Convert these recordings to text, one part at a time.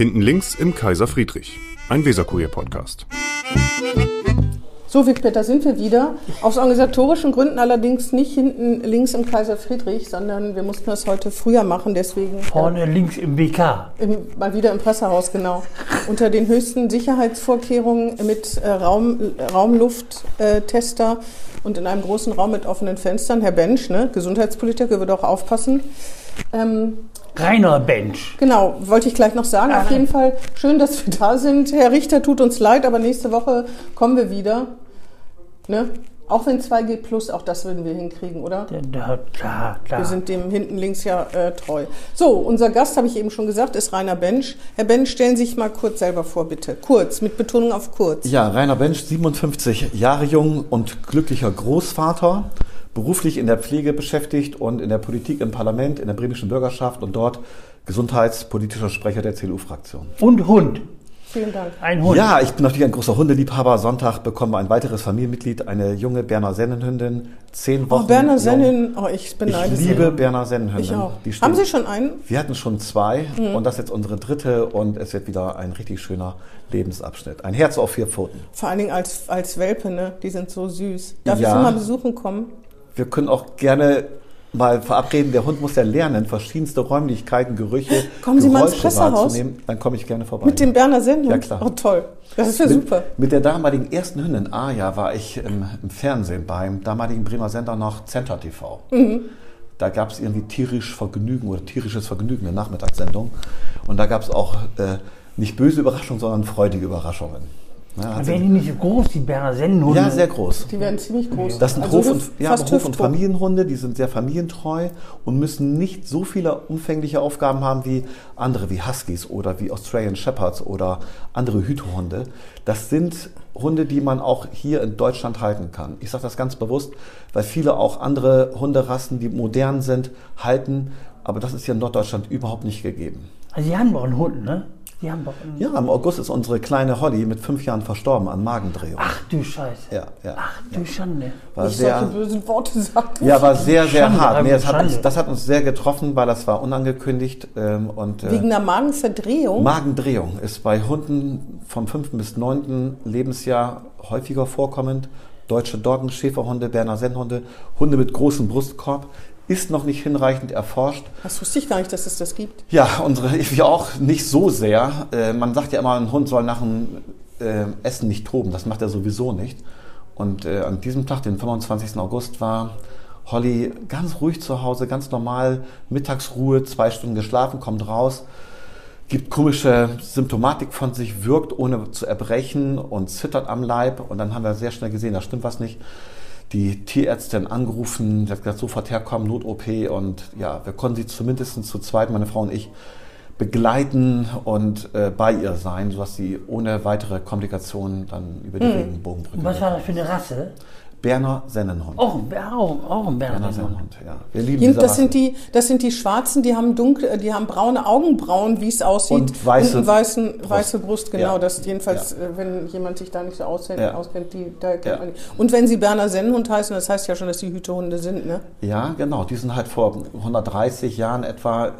Hinten links im Kaiser Friedrich, ein Weserkurier-Podcast. So, Wigbert, da sind wir wieder. Aus organisatorischen Gründen allerdings nicht hinten links im Kaiser Friedrich, sondern wir mussten das heute früher machen, deswegen. Vorne links im BK. Im, mal wieder im Pressehaus, genau. Unter den höchsten Sicherheitsvorkehrungen mit äh, Raum, Raumlufttester und in einem großen Raum mit offenen Fenstern. Herr Bensch, ne, Gesundheitspolitiker, würde auch aufpassen. Ähm, Rainer Bench. Genau, wollte ich gleich noch sagen. Auf jeden Fall schön, dass wir da sind. Herr Richter, tut uns leid, aber nächste Woche kommen wir wieder. Ne? Auch wenn 2G plus, auch das würden wir hinkriegen, oder? Ja, klar, klar. Wir sind dem hinten links ja äh, treu. So, unser Gast, habe ich eben schon gesagt, ist Rainer Bensch. Herr Bensch, stellen Sie sich mal kurz selber vor, bitte. Kurz, mit Betonung auf kurz. Ja, Rainer Bensch, 57 Jahre jung und glücklicher Großvater beruflich in der Pflege beschäftigt und in der Politik im Parlament, in der bremischen Bürgerschaft und dort gesundheitspolitischer Sprecher der CDU-Fraktion. Und Hund. Vielen Dank. Ein Hund. Ja, ich bin natürlich ein großer Hundeliebhaber. Sonntag bekommen wir ein weiteres Familienmitglied, eine junge Berner Sennenhündin. Zehn Wochen. Oh, Berner Sennen, oh, ich beneide Ich liebe Berner Sennenhündin. Ich auch. Haben Sie schon einen? Wir hatten schon zwei mhm. und das ist jetzt unsere dritte und es wird wieder ein richtig schöner Lebensabschnitt. Ein Herz auf vier Pfoten. Vor allen Dingen als, als Welpe, ne? Die sind so süß. Darf ja. ich Sie mal besuchen kommen? Wir können auch gerne mal verabreden, der Hund muss ja lernen, verschiedenste Räumlichkeiten, Gerüche, Kommen Sie mal ins Pressehaus? Dann komme ich gerne vorbei. Mit dem Berner Sennhund? Ja, klar. Oh, toll. Das ist ja mit, super. Mit der damaligen ersten Hündin, Aja, war ich im, im Fernsehen beim damaligen Bremer Sender noch Center TV. Mhm. Da gab es irgendwie tierisch Vergnügen oder tierisches Vergnügen, eine Nachmittagssendung. Und da gab es auch äh, nicht böse Überraschungen, sondern freudige Überraschungen. Ja, werden die nicht so groß, die Berner Sennenhunde? Ja, sehr groß. Die werden ziemlich groß. Das sind also Hof- und, ja, Hof und Familienhunde, die sind sehr familientreu und müssen nicht so viele umfängliche Aufgaben haben wie andere, wie Huskies oder wie Australian Shepherds oder andere Hütehunde. Das sind Hunde, die man auch hier in Deutschland halten kann. Ich sage das ganz bewusst, weil viele auch andere Hunderassen, die modern sind, halten. Aber das ist hier in Norddeutschland überhaupt nicht gegeben. Also Sie haben auch einen Hund, ne? Die haben ja, im August ist unsere kleine Holly mit fünf Jahren verstorben an Magendrehung. Ach du Scheiße. Ja, ja. Ach du Schande. War ich sehr, sollte böse Worte sagen. Ja, war sehr, sehr Schande, hart. Nee, das, hat uns, das, hat uns, sehr getroffen, weil das war unangekündigt. Ähm, und, äh, Wegen der Magenverdrehung? Magendrehung ist bei Hunden vom fünften bis neunten Lebensjahr häufiger vorkommend. Deutsche Doggen, Schäferhunde, Berner Sennhunde, Hunde mit großem Brustkorb ist noch nicht hinreichend erforscht. Das wusste ich gar nicht, dass es das gibt. Ja, unsere, ich auch nicht so sehr. Äh, man sagt ja immer, ein Hund soll nach dem äh, Essen nicht toben. Das macht er sowieso nicht. Und äh, an diesem Tag, den 25. August, war Holly ganz ruhig zu Hause, ganz normal, Mittagsruhe, zwei Stunden geschlafen, kommt raus, gibt komische Symptomatik von sich, wirkt ohne zu erbrechen und zittert am Leib. Und dann haben wir sehr schnell gesehen, da stimmt was nicht die Tierärztin angerufen, sie hat gesagt, sofort herkommen, Not-OP und ja, wir konnten sie zumindest zu zweit, meine Frau und ich, begleiten und äh, bei ihr sein, sodass sie ohne weitere Komplikationen dann über die hm. Regenbogenbrücke. Was war das für eine Rasse? Berner Sennenhund. Auch, auch, auch ein Berner, Berner Sennenhund. ja. Wir lieben Jim, das sind die, das sind die Schwarzen, die haben dunkle, die haben braune Augenbrauen, wie es aussieht. Und weiße, und weißen, Brust. weiße Brust, genau. Ja. Das jedenfalls, ja. Äh, wenn jemand sich da nicht so auskennt, ja. auskennt die, da kennt man die. Und wenn sie Berner Sennenhund heißen, das heißt ja schon, dass die Hütehunde sind, ne? Ja, genau. Die sind halt vor 130 Jahren etwa, äh,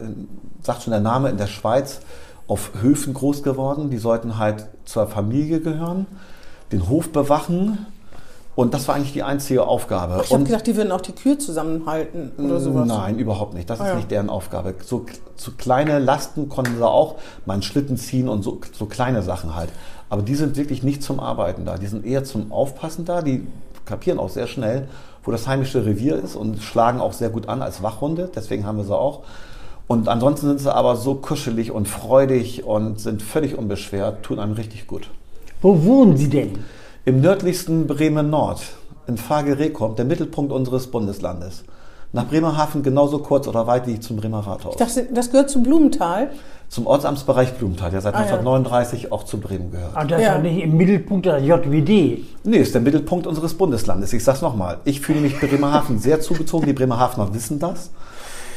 sagt schon der Name, in der Schweiz auf Höfen groß geworden. Die sollten halt zur Familie gehören, den Hof bewachen und das war eigentlich die einzige Aufgabe. Ach, ich habe gedacht, die würden auch die Kühe zusammenhalten oder mm, sowas. Nein, überhaupt nicht. Das ah, ist ja. nicht deren Aufgabe. So, so, kleine Lasten konnten sie auch mal einen Schlitten ziehen und so, so kleine Sachen halt. Aber die sind wirklich nicht zum Arbeiten da. Die sind eher zum Aufpassen da. Die kapieren auch sehr schnell, wo das heimische Revier ist und schlagen auch sehr gut an als Wachhunde. Deswegen haben wir sie auch. Und ansonsten sind sie aber so kuschelig und freudig und sind völlig unbeschwert, tun einem richtig gut. Wo wohnen Sie denn? Im nördlichsten Bremen-Nord, in Fagerekom, der Mittelpunkt unseres Bundeslandes. Nach Bremerhaven genauso kurz oder weit wie zum Bremer Rathaus. Dachte, das gehört zu Blumenthal? Zum Ortsamtsbereich Blumenthal, der seit ah, 1939 ja. auch zu Bremen gehört. Aber das ja. ist ja nicht im Mittelpunkt der JWD. Nee, ist der Mittelpunkt unseres Bundeslandes. Ich sag's nochmal. Ich fühle mich Bremerhaven sehr zugezogen. Die Bremerhavener wissen das.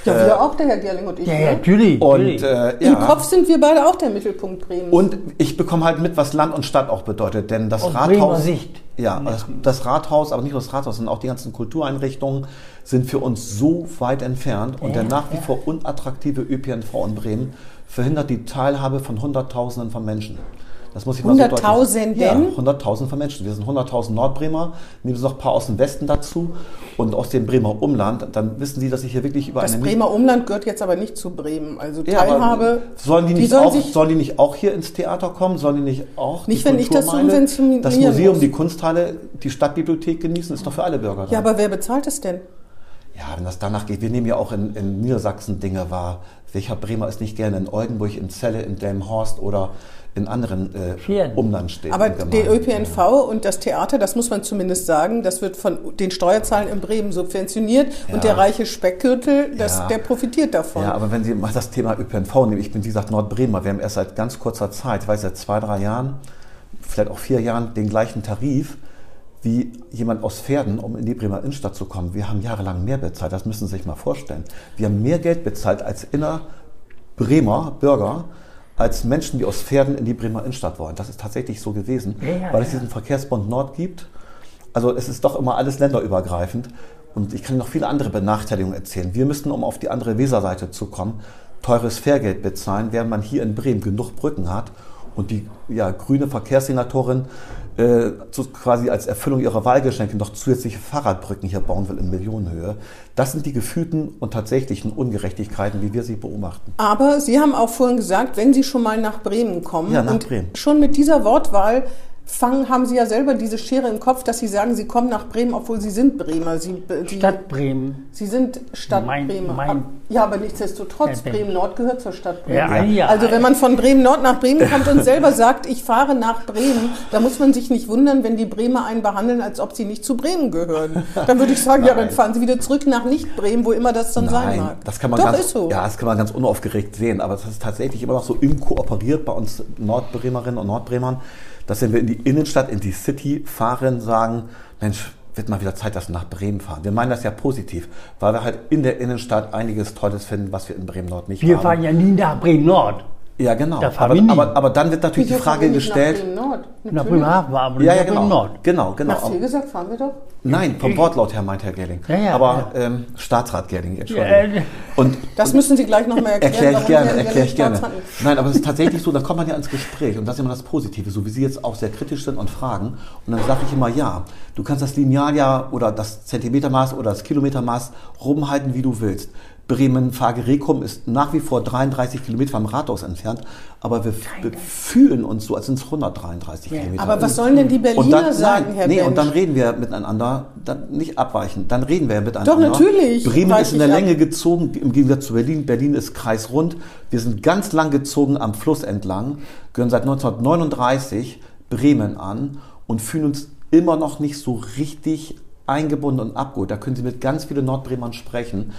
Ja, wir auch, der Herr Gerling und ich. Ja, ne? ja, natürlich. Und äh, Im ja. Kopf sind wir beide auch der Mittelpunkt Bremens. Und ich bekomme halt mit, was Land und Stadt auch bedeutet, denn das Aus Bremer Rathaus, Sicht. ja, das, das Rathaus, aber nicht nur das Rathaus, sondern auch die ganzen Kultureinrichtungen sind für uns so weit entfernt und der Ja, nach wie ja. vor unattraktive ÖPNV in Bremen verhindert die Teilhabe von Hunderttausenden von Menschen. Das muss ich mal so Hunderttausenden? Ja, 100.000 von Menschen. Wir sind 100.000 Nordbremer, nehmen Sie noch ein paar aus dem Westen dazu und aus dem Bremer Umland. Dann wissen Sie, dass ich hier wirklich über das eine Bremer Umland gehört jetzt aber nicht zu Bremen. Also ja, Teilhabe. sollen die, nicht sollen auch, sollen die nicht auch hier ins Theater kommen? Sollen die nicht auch Nicht, die wenn ich das subventionieren das Museum, muss. die Kunsthalle, die Stadtbibliothek genießen? Ist doch für alle Bürger. ja, da. aber wer bezahlt es denn? ja, wenn das danach geht. Wir nehmen ja auch in, in Niedersachsen Dinge wahr. Welcher Bremer ist nicht gerne in Oldenburg, in Celle, in Delmenhorst oder in anderen äh, Pferden. Umlandstädten? Aber der ÖPNV und das Theater, das muss man zumindest sagen, das wird von den Steuerzahlen in Bremen subventioniert Ja. und der reiche Speckgürtel, das, Ja. der profitiert davon. Ja, aber wenn Sie mal das Thema ÖPNV nehmen, ich bin wie gesagt Nordbremer, wir haben erst seit ganz kurzer Zeit, ich weiß seit zwei, drei Jahren, vielleicht auch vier Jahren, den gleichen Tarif wie jemand aus Pferden, um in die Bremer Innenstadt zu kommen. Wir haben jahrelang mehr bezahlt, das müssen Sie sich mal vorstellen. Wir haben mehr Geld bezahlt als inner Bremer Bürger, als Menschen, die aus Pferden in die Bremer Innenstadt wollen. Das ist tatsächlich so gewesen, Ja, weil es diesen Verkehrsbund Nord gibt. Also es ist doch immer alles länderübergreifend. Und ich kann noch viele andere Benachteiligungen erzählen. Wir müssten, um auf die andere Weserseite zu kommen, teures Fahrgeld bezahlen, während man hier in Bremen genug Brücken hat und die ja, grüne Verkehrssenatorin äh, zu, quasi als Erfüllung ihrer Wahlgeschenke noch zusätzliche Fahrradbrücken hier bauen will in Millionenhöhe. Das sind die gefühlten und tatsächlichen Ungerechtigkeiten, wie wir sie beobachten. Aber Sie haben auch vorhin gesagt, wenn Sie schon mal nach Bremen kommen Ja, nach und Bremen. schon mit dieser Wortwahl fangen, haben Sie ja selber diese Schere im Kopf, dass Sie sagen, Sie kommen nach Bremen, obwohl Sie sind Bremer. Sie, Sie, Stadt Bremen. Sie sind Stadt Mein- Bremer. mein- ja, aber nichtsdestotrotz, Bremen Nord gehört zur Stadt Bremen. Ja, ja. Also wenn man von Bremen Nord nach Bremen kommt und selber sagt, ich fahre nach Bremen, da muss man sich nicht wundern, wenn die Bremer einen behandeln, als ob sie nicht zu Bremen gehören. Dann würde ich sagen, ja, dann fahren Sie wieder zurück nach Nicht-Bremen, wo immer das dann sein mag. das kann man Doch, ganz, ist so. ja, das kann man ganz unaufgeregt sehen, aber das ist tatsächlich immer noch so inkooperiert bei uns Nordbremerinnen und Nordbremern, dass wenn wir in die Innenstadt, in die City fahren, sagen, Mensch, wird mal wieder Zeit, dass wir nach Bremen fahren. Wir meinen das ja positiv, weil wir halt in der Innenstadt einiges Tolles finden, was wir in Bremen Nord nicht Wir haben. fahren ja nie nach Bremen Nord. Ja, genau. Da fahren aber, wir nie. aber, aber dann wird natürlich Wieso die Frage fahren wir nicht gestellt. Nach Nord. Nach. Bremerhaven, aber nicht Ja, ja, genau. Nord. Genau, genau. Nach Fehlgesagt fahren wir doch. Nein, vom Wortlaut her meint Herr Gerling. Ja, ja, aber Ähm, Staatsrat Gerling, Entschuldigung. Ja, und Das müssen Sie gleich nochmal erklären. Erkläre ich gerne, erkläre ich gerne. Nein, aber es ist tatsächlich so, da kommt man ja ins Gespräch und das ist immer das Positive, so wie Sie jetzt auch sehr kritisch sind und fragen. Und dann sage ich immer, ja, du kannst das Lineal ja oder das Zentimetermaß oder das Kilometermaß rumhalten, wie du willst. Bremen Fagerekum ist nach wie vor 33 Kilometer vom Rathaus entfernt, aber wir, wir fühlen uns so, als sind es 133 Kilometer. Aber was sollen denn die Berliner dann, sagen, nein, Herr nee, und dann reden wir miteinander, dann nicht abweichen, dann reden wir miteinander. natürlich Bremen ist in der ich ab. Länge gezogen, im Gegensatz zu Berlin. Berlin ist kreisrund. Wir sind ganz lang gezogen am Fluss entlang, gehören seit 1939 Bremen an und fühlen uns immer noch nicht so richtig eingebunden und abgeholt. Da können Sie mit ganz vielen Nordbremern sprechen.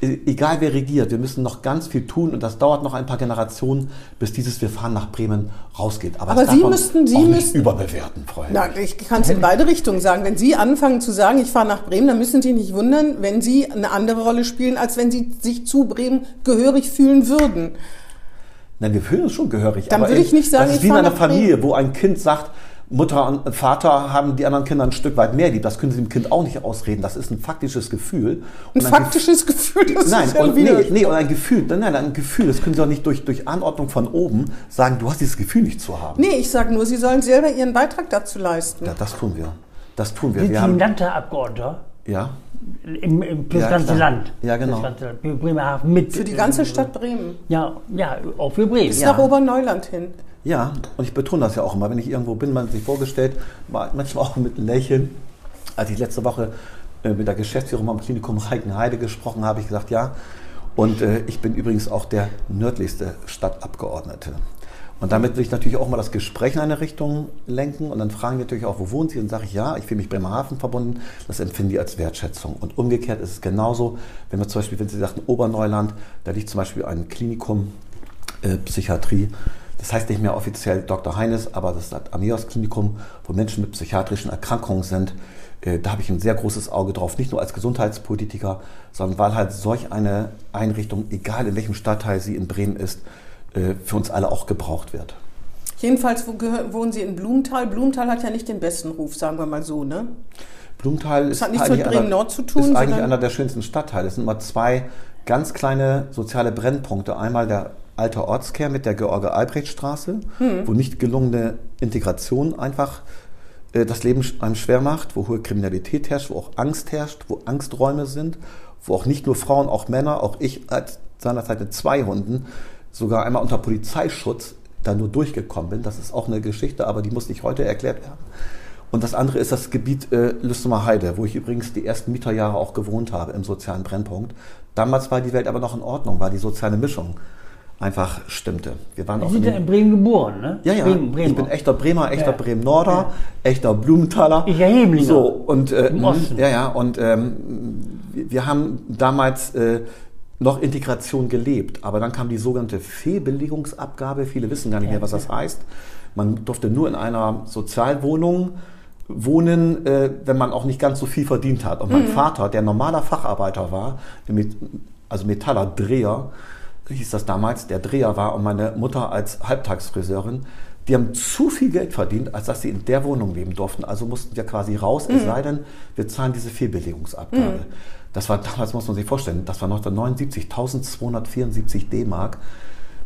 Egal wer regiert, wir müssen noch ganz viel tun und das dauert noch ein paar Generationen, bis dieses Wir fahren nach Bremen rausgeht. Aber darf Sie müssten- Sie müssten- überbewerten, Frau Hellwig. Na, ich kann es in beide Richtungen sagen. Wenn Sie anfangen zu sagen, ich fahre nach Bremen, dann müssen Sie sich nicht wundern, wenn Sie eine andere Rolle spielen, als wenn Sie sich zu Bremen gehörig fühlen würden. Nein, wir fühlen uns schon gehörig. Dann aber würde ich nicht sagen, das ist ich wie in einer Familie, wo ein Kind sagt, Mutter und Vater haben die anderen Kinder ein Stück weit mehr lieb. Das können Sie dem Kind auch nicht ausreden. Das ist ein faktisches Gefühl. Ein Und faktisches Gefühl, das Nein, ist ja und, nee, nee, und ein Gefühl, nein, nein, ein Gefühl, das können Sie auch nicht durch, durch Anordnung von oben sagen, du hast dieses Gefühl nicht zu haben. Nee, ich sage nur, Sie sollen selber Ihren Beitrag dazu leisten. Ja, das tun wir. Das tun wir. Sind wir haben, ein Landtagsabgeordneter? ja, Im, im, für Ja, das ganze klar. Land. Ja, genau. Das ganze Land. Für Bremerhaven mit. Für die ganze Stadt Bremen. Ja, ja, auch für Bremen. Bis ja. nach Oberneuland hin. Ja, und ich betone das ja auch immer, wenn ich irgendwo bin, man sich vorgestellt, mal- manchmal auch mit Lächeln. Als ich letzte Woche äh, mit der Geschäftsführung am Klinikum Reichenheide gesprochen habe, habe ich gesagt, ja, und äh, ich bin übrigens auch der nördlichste Stadtabgeordnete. Und damit will ich natürlich auch mal das Gespräch in eine Richtung lenken und dann fragen die natürlich auch, wo wohnen Sie? Und sage ich, ja, ich fühle mich Bremerhaven verbunden. Das empfinden die als Wertschätzung. Und umgekehrt ist es genauso, wenn wir zum Beispiel, wenn Sie sagten Oberneuland, da liegt zum Beispiel ein Klinikum äh, Psychiatrie. Das heißt nicht mehr offiziell Dr. Heines, aber das ist das Amias Klinikum, wo Menschen mit psychiatrischen Erkrankungen sind. äh, da habe ich ein sehr großes Auge drauf, nicht nur als Gesundheitspolitiker, sondern weil halt solch eine Einrichtung, egal in welchem Stadtteil sie in Bremen ist, äh, für uns alle auch gebraucht wird. Jedenfalls wohnen Sie in Blumenthal. Blumenthal hat ja nicht den besten Ruf, sagen wir mal so, ne? Blumenthal ist hat nichts eigentlich, mit Bremen Nord zu tun, ist eigentlich einer der schönsten Stadtteile. Es sind immer zwei ganz kleine soziale Brennpunkte. Einmal der alte Ortskern mit der George-Albrecht-Straße, Hm. wo nicht gelungene Integration einfach äh, das Leben einem schwer macht, wo hohe Kriminalität herrscht, wo auch Angst herrscht, wo Angsträume sind, wo auch nicht nur Frauen, auch Männer, auch ich als seinerzeit mit zwei Hunden sogar einmal unter Polizeischutz da nur durchgekommen bin. Das ist auch eine Geschichte, aber die muss nicht heute erklärt werden. Und das andere ist das Gebiet äh, Lüstemer Heide, wo ich übrigens die ersten Mieterjahre auch gewohnt habe im sozialen Brennpunkt. Damals war die Welt aber noch in Ordnung, weil die soziale Mischung einfach stimmte. Wir waren Sie auch sind in ja in Bremen geboren, ne? ja, ja, Bremen, Bremen. ich bin echter Bremer, echter Ja. Bremen-Norder, echter Blumenthaler. Ich ja Hemlinger. So, und, äh, Im mh, Osten. ja, ja, und ähm, wir haben damals äh, noch Integration gelebt, aber dann kam die sogenannte Fehlbelegungsabgabe. Viele wissen gar nicht mehr, was das heißt. Man durfte nur in einer Sozialwohnung wohnen, äh, wenn man auch nicht ganz so viel verdient hat. Und mein Vater, der normaler Facharbeiter war, also Metaller, Dreher, hieß das damals, der Dreher war und meine Mutter als Halbtagsfriseurin, die haben zu viel Geld verdient, als dass sie in der Wohnung leben durften. Also mussten wir quasi raus, es sei denn, wir zahlen diese Fehlbelegungsabgabe. Das war damals, muss man sich vorstellen, das war 1979, 1274 D-Mark.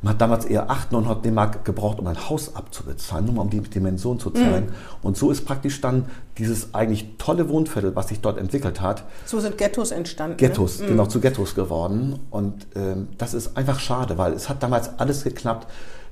Man hat damals eher 800, 900 D-Mark gebraucht, um ein Haus abzubezahlen, nur mal um die Dimension zu zeigen. Und so ist praktisch dann dieses eigentlich tolle Wohnviertel, was sich dort entwickelt hat, So sind Ghettos entstanden. Ghettos, Ne? genau, zu Ghettos geworden. Und ähm, das ist einfach schade, weil es hat damals alles geklappt.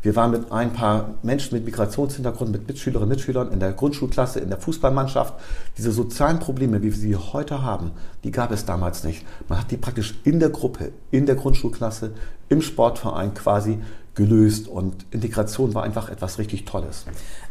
Wir waren mit ein paar Menschen mit Migrationshintergrund, mit Mitschülerinnen und Mitschülern in der Grundschulklasse, in der Fußballmannschaft. Diese sozialen Probleme, wie wir sie heute haben, die gab es damals nicht. Man hat die praktisch in der Gruppe, in der Grundschulklasse, im Sportverein quasi gelöst. Und Integration war einfach etwas richtig Tolles.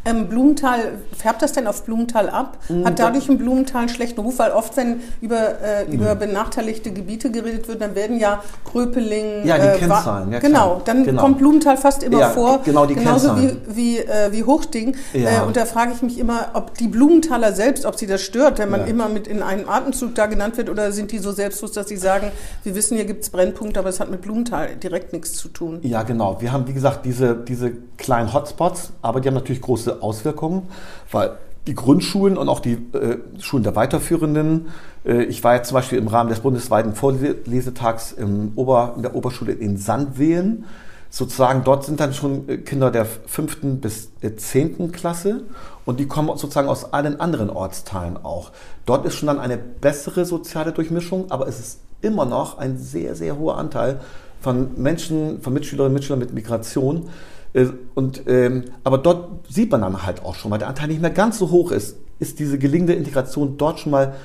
Ähm, Blumenthal, färbt das denn auf Blumenthal ab? Mm, Hat dadurch ein Blumenthal einen schlechten Ruf? Weil oft, wenn über, äh, über benachteiligte Gebiete geredet wird, dann werden ja Gröpeling... Ja, die äh, Kennzahlen, ja, genau, dann Genau. kommt Blumenthal fast immer Ja, vor. genau, die Genauso wie, Kennzahlen. wie, äh, wie Hochding. Ja. Äh, und da frage ich mich immer, ob die Blumenthaler selbst, ob sie das stört, wenn man Ja. immer mit in einem Atemzug da genannt wird, oder sind die so selbstlos, dass sie sagen, wir wissen, hier gibt es Brennpunkte, aber es hat mit Blumenthal direkt nichts zu tun. Ja, genau. Wir haben, wie gesagt, diese, diese kleinen Hotspots, aber die haben natürlich große Auswirkungen, weil die Grundschulen und auch die äh, Schulen der Weiterführenden, äh, ich war jetzt zum Beispiel im Rahmen des bundesweiten Vorlesetags im Ober, in der Oberschule in Sandwehen. Sozusagen, dort sind dann schon äh, Kinder der fünften bis äh, zehnten Klasse und die kommen sozusagen aus allen anderen Ortsteilen auch. Dort ist schon dann eine bessere soziale Durchmischung, aber es ist immer noch ein sehr, sehr hoher Anteil von Menschen, von Mitschülerinnen und Mitschülern mit Migration. Äh, Und, ähm, aber dort sieht man dann halt auch schon, weil der Anteil nicht mehr ganz so hoch ist, ist diese gelingende Integration dort schon mal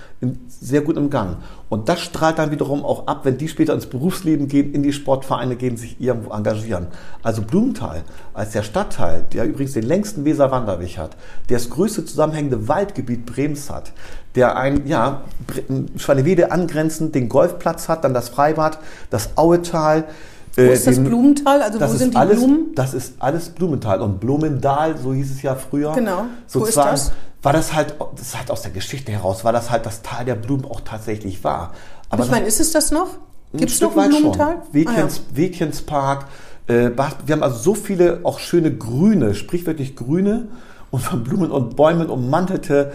sehr gut im Gang. Und das strahlt dann wiederum auch ab, wenn die später ins Berufsleben gehen, in die Sportvereine gehen, sich irgendwo engagieren. Also Blumenthal als der Stadtteil, der übrigens den längsten Weserwanderweg hat, der das größte zusammenhängende Waldgebiet Brems hat, der ein, ja, Schwanewede angrenzend den Golfplatz hat, dann das Freibad, das Auetal, Wo ist das Blumenthal? Also das wo sind die alles, Blumen? Das ist alles Blumenthal und Blumendal, so hieß es ja früher. Genau. Wo ist Sozusagen das? War das halt, das ist halt aus der Geschichte heraus, war das halt das Tal der Blumen auch tatsächlich war. Aber ich meine, ist es das noch? Gibt es Stück noch einen weit Blumenthal? Schon. Wekens, Wekenspark. Äh, wir haben also so viele auch schöne grüne, sprichwörtlich grüne und von Blumen und Bäumen ummantelte,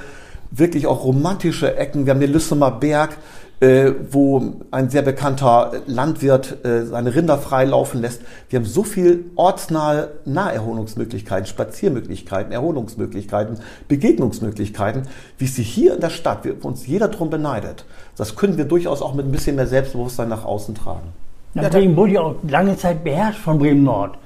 wirklich auch romantische Ecken. Wir haben den Lüssemer Berg, äh, wo ein sehr bekannter Landwirt äh, seine Rinder freilaufen lässt. Wir haben so viel ortsnahe Naherholungsmöglichkeiten, Spaziermöglichkeiten, Erholungsmöglichkeiten, Begegnungsmöglichkeiten, wie sie hier in der Stadt, wo uns jeder drum beneidet. Das können wir durchaus auch mit ein bisschen mehr Selbstbewusstsein nach außen tragen. Na, Ja, Bremen wurde ja auch lange Zeit beherrscht von Bremen Nord.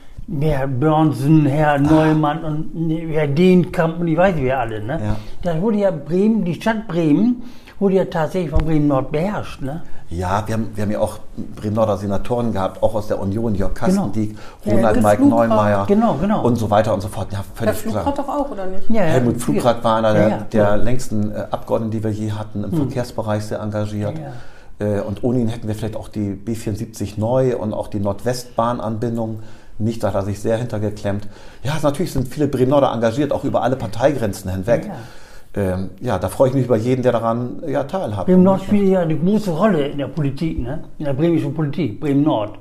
Herr Börnsen, Herr Ah. Neumann und Herr Dehnkamp und ich weiß wer alle. Ne? Ja. Das wurde ja Bremen, die Stadt Bremen, wurde ja tatsächlich von Bremen Nord beherrscht. Ne? Ja, wir haben, wir haben ja auch Bremen-Norder Senatoren gehabt, auch aus der Union, Jörg Kastendiek, Ja, Ronald Helmut Mike Flugrad. Neumeier Genau, genau. und so weiter und so fort. Ja, völlig Flugrad klar. doch auch, oder nicht? Ja, ja. Helmut Flugrad war einer der, Ja, ja, der längsten äh, Abgeordneten, die wir je hatten, im Verkehrsbereich sehr engagiert. Ja, Äh, und ohne ihn hätten wir vielleicht auch die B74 neu und auch die Nordwestbahnanbindung nicht. Da hat er sich sehr hintergeklemmt. Ja, natürlich sind viele Bremen-Norder engagiert, auch über alle Parteigrenzen hinweg. Ja. ähm, ja, da freue ich mich über jeden, der daran ja, teilhat. Bremen Nord spielt ja eine große Rolle in der Politik, ne? in der bremischen Politik, Bremen Nord.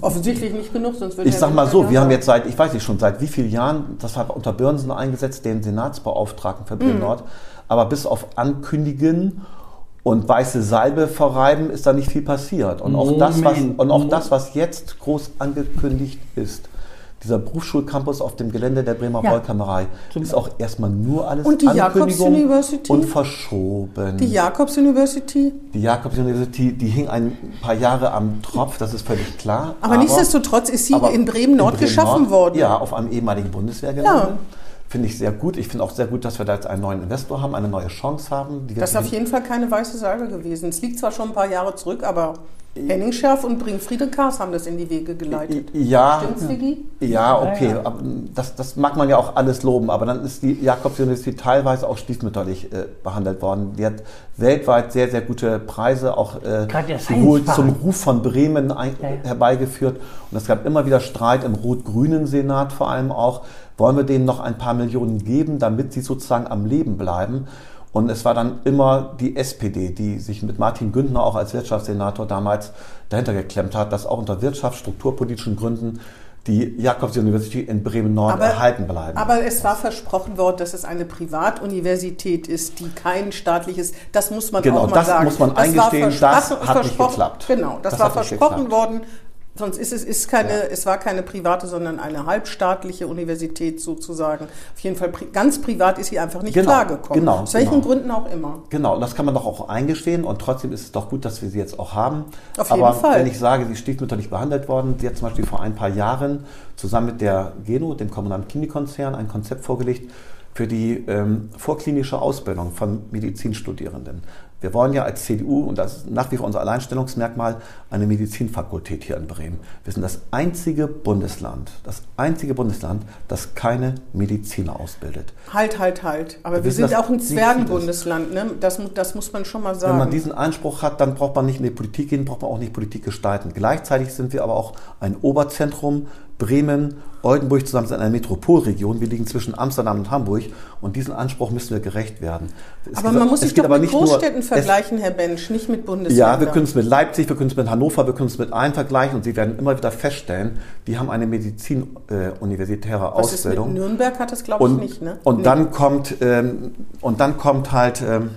Offensichtlich nicht genug, sonst würde Ich Herr sag mal so, wir haben jetzt seit, ich weiß nicht schon, seit wie vielen Jahren, das hat unter Börnsen eingesetzt, den Senatsbeauftragten für Mhm. Bremen Nord, aber bis auf Ankündigen und weiße Salbe verreiben ist da nicht viel passiert. Und auch, das, was, und auch das, was jetzt groß angekündigt ist, dieser Berufsschulcampus auf dem Gelände der Bremer Ja. Volkammerei, ist auch erstmal nur alles Und die Ankündigung Jakobs-University? und verschoben. Die Jakobs University. Die Jakobs University, die hing ein paar Jahre am Tropf, das ist völlig klar. Aber, nichtsdestotrotz ist sie aber in Bremen Nord geschaffen worden. Ja, auf einem ehemaligen Bundeswehrgelände. Ja. Finde ich sehr gut. Ich finde auch sehr gut, dass wir da jetzt einen neuen Investor haben, eine neue Chance haben. Das ist auf jeden Fall keine weiße Salbe gewesen. Es liegt zwar schon ein paar Jahre zurück, aber Henning Scherf und Bringfriede Kaas haben das in die Wege geleitet. ja, Stimmt's, Digi? ja, okay. Das, das mag man ja auch alles loben, aber dann ist die Jakobs University teilweise auch stiefmütterlich äh, behandelt worden. Die hat weltweit sehr, sehr gute Preise auch äh, sowohl zum. Ruf von Bremen ein, Ja, ja. herbeigeführt. Und es gab immer wieder Streit im rot-grünen Senat vor allem auch. Wollen wir denen noch ein paar Millionen geben, damit sie sozusagen am Leben bleiben? Und es war dann immer die SPD, die sich mit Martin Günther auch als Wirtschaftssenator damals dahinter geklemmt hat, dass auch unter wirtschaftsstrukturpolitischen Gründen die Jakobs University in Bremen-Nord erhalten bleiben. aber es war versprochen worden, dass es eine Privatuniversität ist, die kein staatliches, das muss man Genau, auch mal das sagen. muss man war eingestehen, das hat nicht geklappt. Genau, das, Das war versprochen worden. Sonst ist es ist keine, es war keine private, sondern eine halbstaatliche Universität sozusagen. Auf jeden Fall pri ganz privat ist sie einfach nicht Genau, klargekommen. genau, Aus welchen genau. Gründen auch immer. Genau, das kann man doch auch eingestehen und trotzdem ist es doch gut, dass wir sie jetzt auch haben. Auf jeden Aber Fall. wenn ich sage, sie ist stiefmütterlich behandelt worden, sie hat zum Beispiel vor ein paar Jahren zusammen mit der Geno, dem kommunalen Klinikkonzern, ein Konzept vorgelegt für die ähm, vorklinische Ausbildung von Medizinstudierenden. Wir wollen ja als CDU, und das ist nach wie vor unser Alleinstellungsmerkmal, eine Medizinfakultät hier in Bremen. Wir sind das einzige Bundesland, das einzige Bundesland, das keine Mediziner ausbildet. Halt, halt, halt. Aber wir wissen, sind auch ein Zwergenbundesland, ne? Das, das muss man schon mal sagen. Wenn man diesen Anspruch hat, dann braucht man nicht in die Politik gehen, braucht man auch nicht Politik gestalten. Gleichzeitig sind wir aber auch ein Oberzentrum. Bremen, Oldenburg zusammen sind eine Metropolregion. Wir liegen zwischen Amsterdam und Hamburg und diesen Anspruch müssen wir gerecht werden. Es aber man muss es sich doch aber mit nicht nur- Großstädten es- vergleichen, Herr Bensch, nicht mit Bundesländern. Ja, wir können es mit Leipzig, wir können es mit Hannover, wir können es mit allen vergleichen und Sie werden immer wieder feststellen, die haben eine medizin-universitäre Was ist mit Ausbildung. Nürnberg, hat das glaube ich Und, nicht, ne? und, Nee. dann kommt, ähm, und dann kommt halt ähm,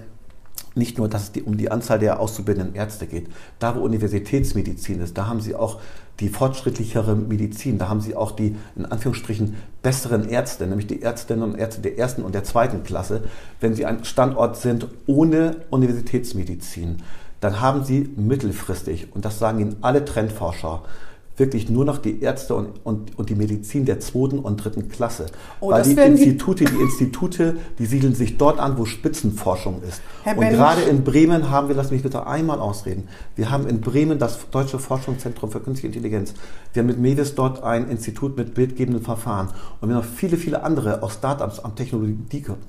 nicht nur, dass es um die Anzahl der auszubildenden Ärzte geht. Da, wo Universitätsmedizin ist, da haben sie auch die fortschrittlichere Medizin. Da haben sie auch die, in Anführungsstrichen, besseren Ärzte, nämlich die Ärztinnen und Ärzte der ersten und der zweiten Klasse. Wenn sie ein Standort sind ohne Universitätsmedizin, dann haben sie mittelfristig, und das sagen Ihnen alle Trendforscher, wirklich nur noch die Ärzte und, und, und die Medizin der zweiten und dritten Klasse. Oh, Weil die Institute, die Institute, die siedeln sich dort an, wo Spitzenforschung ist. Herr und Bench. gerade in Bremen haben wir, lass mich bitte einmal ausreden, wir haben in Bremen das Deutsche Forschungszentrum für Künstliche Intelligenz. Wir haben mit MEDIS dort ein Institut mit bildgebenden Verfahren. Und wir haben noch viele, viele andere, auch Startups am, Technologie,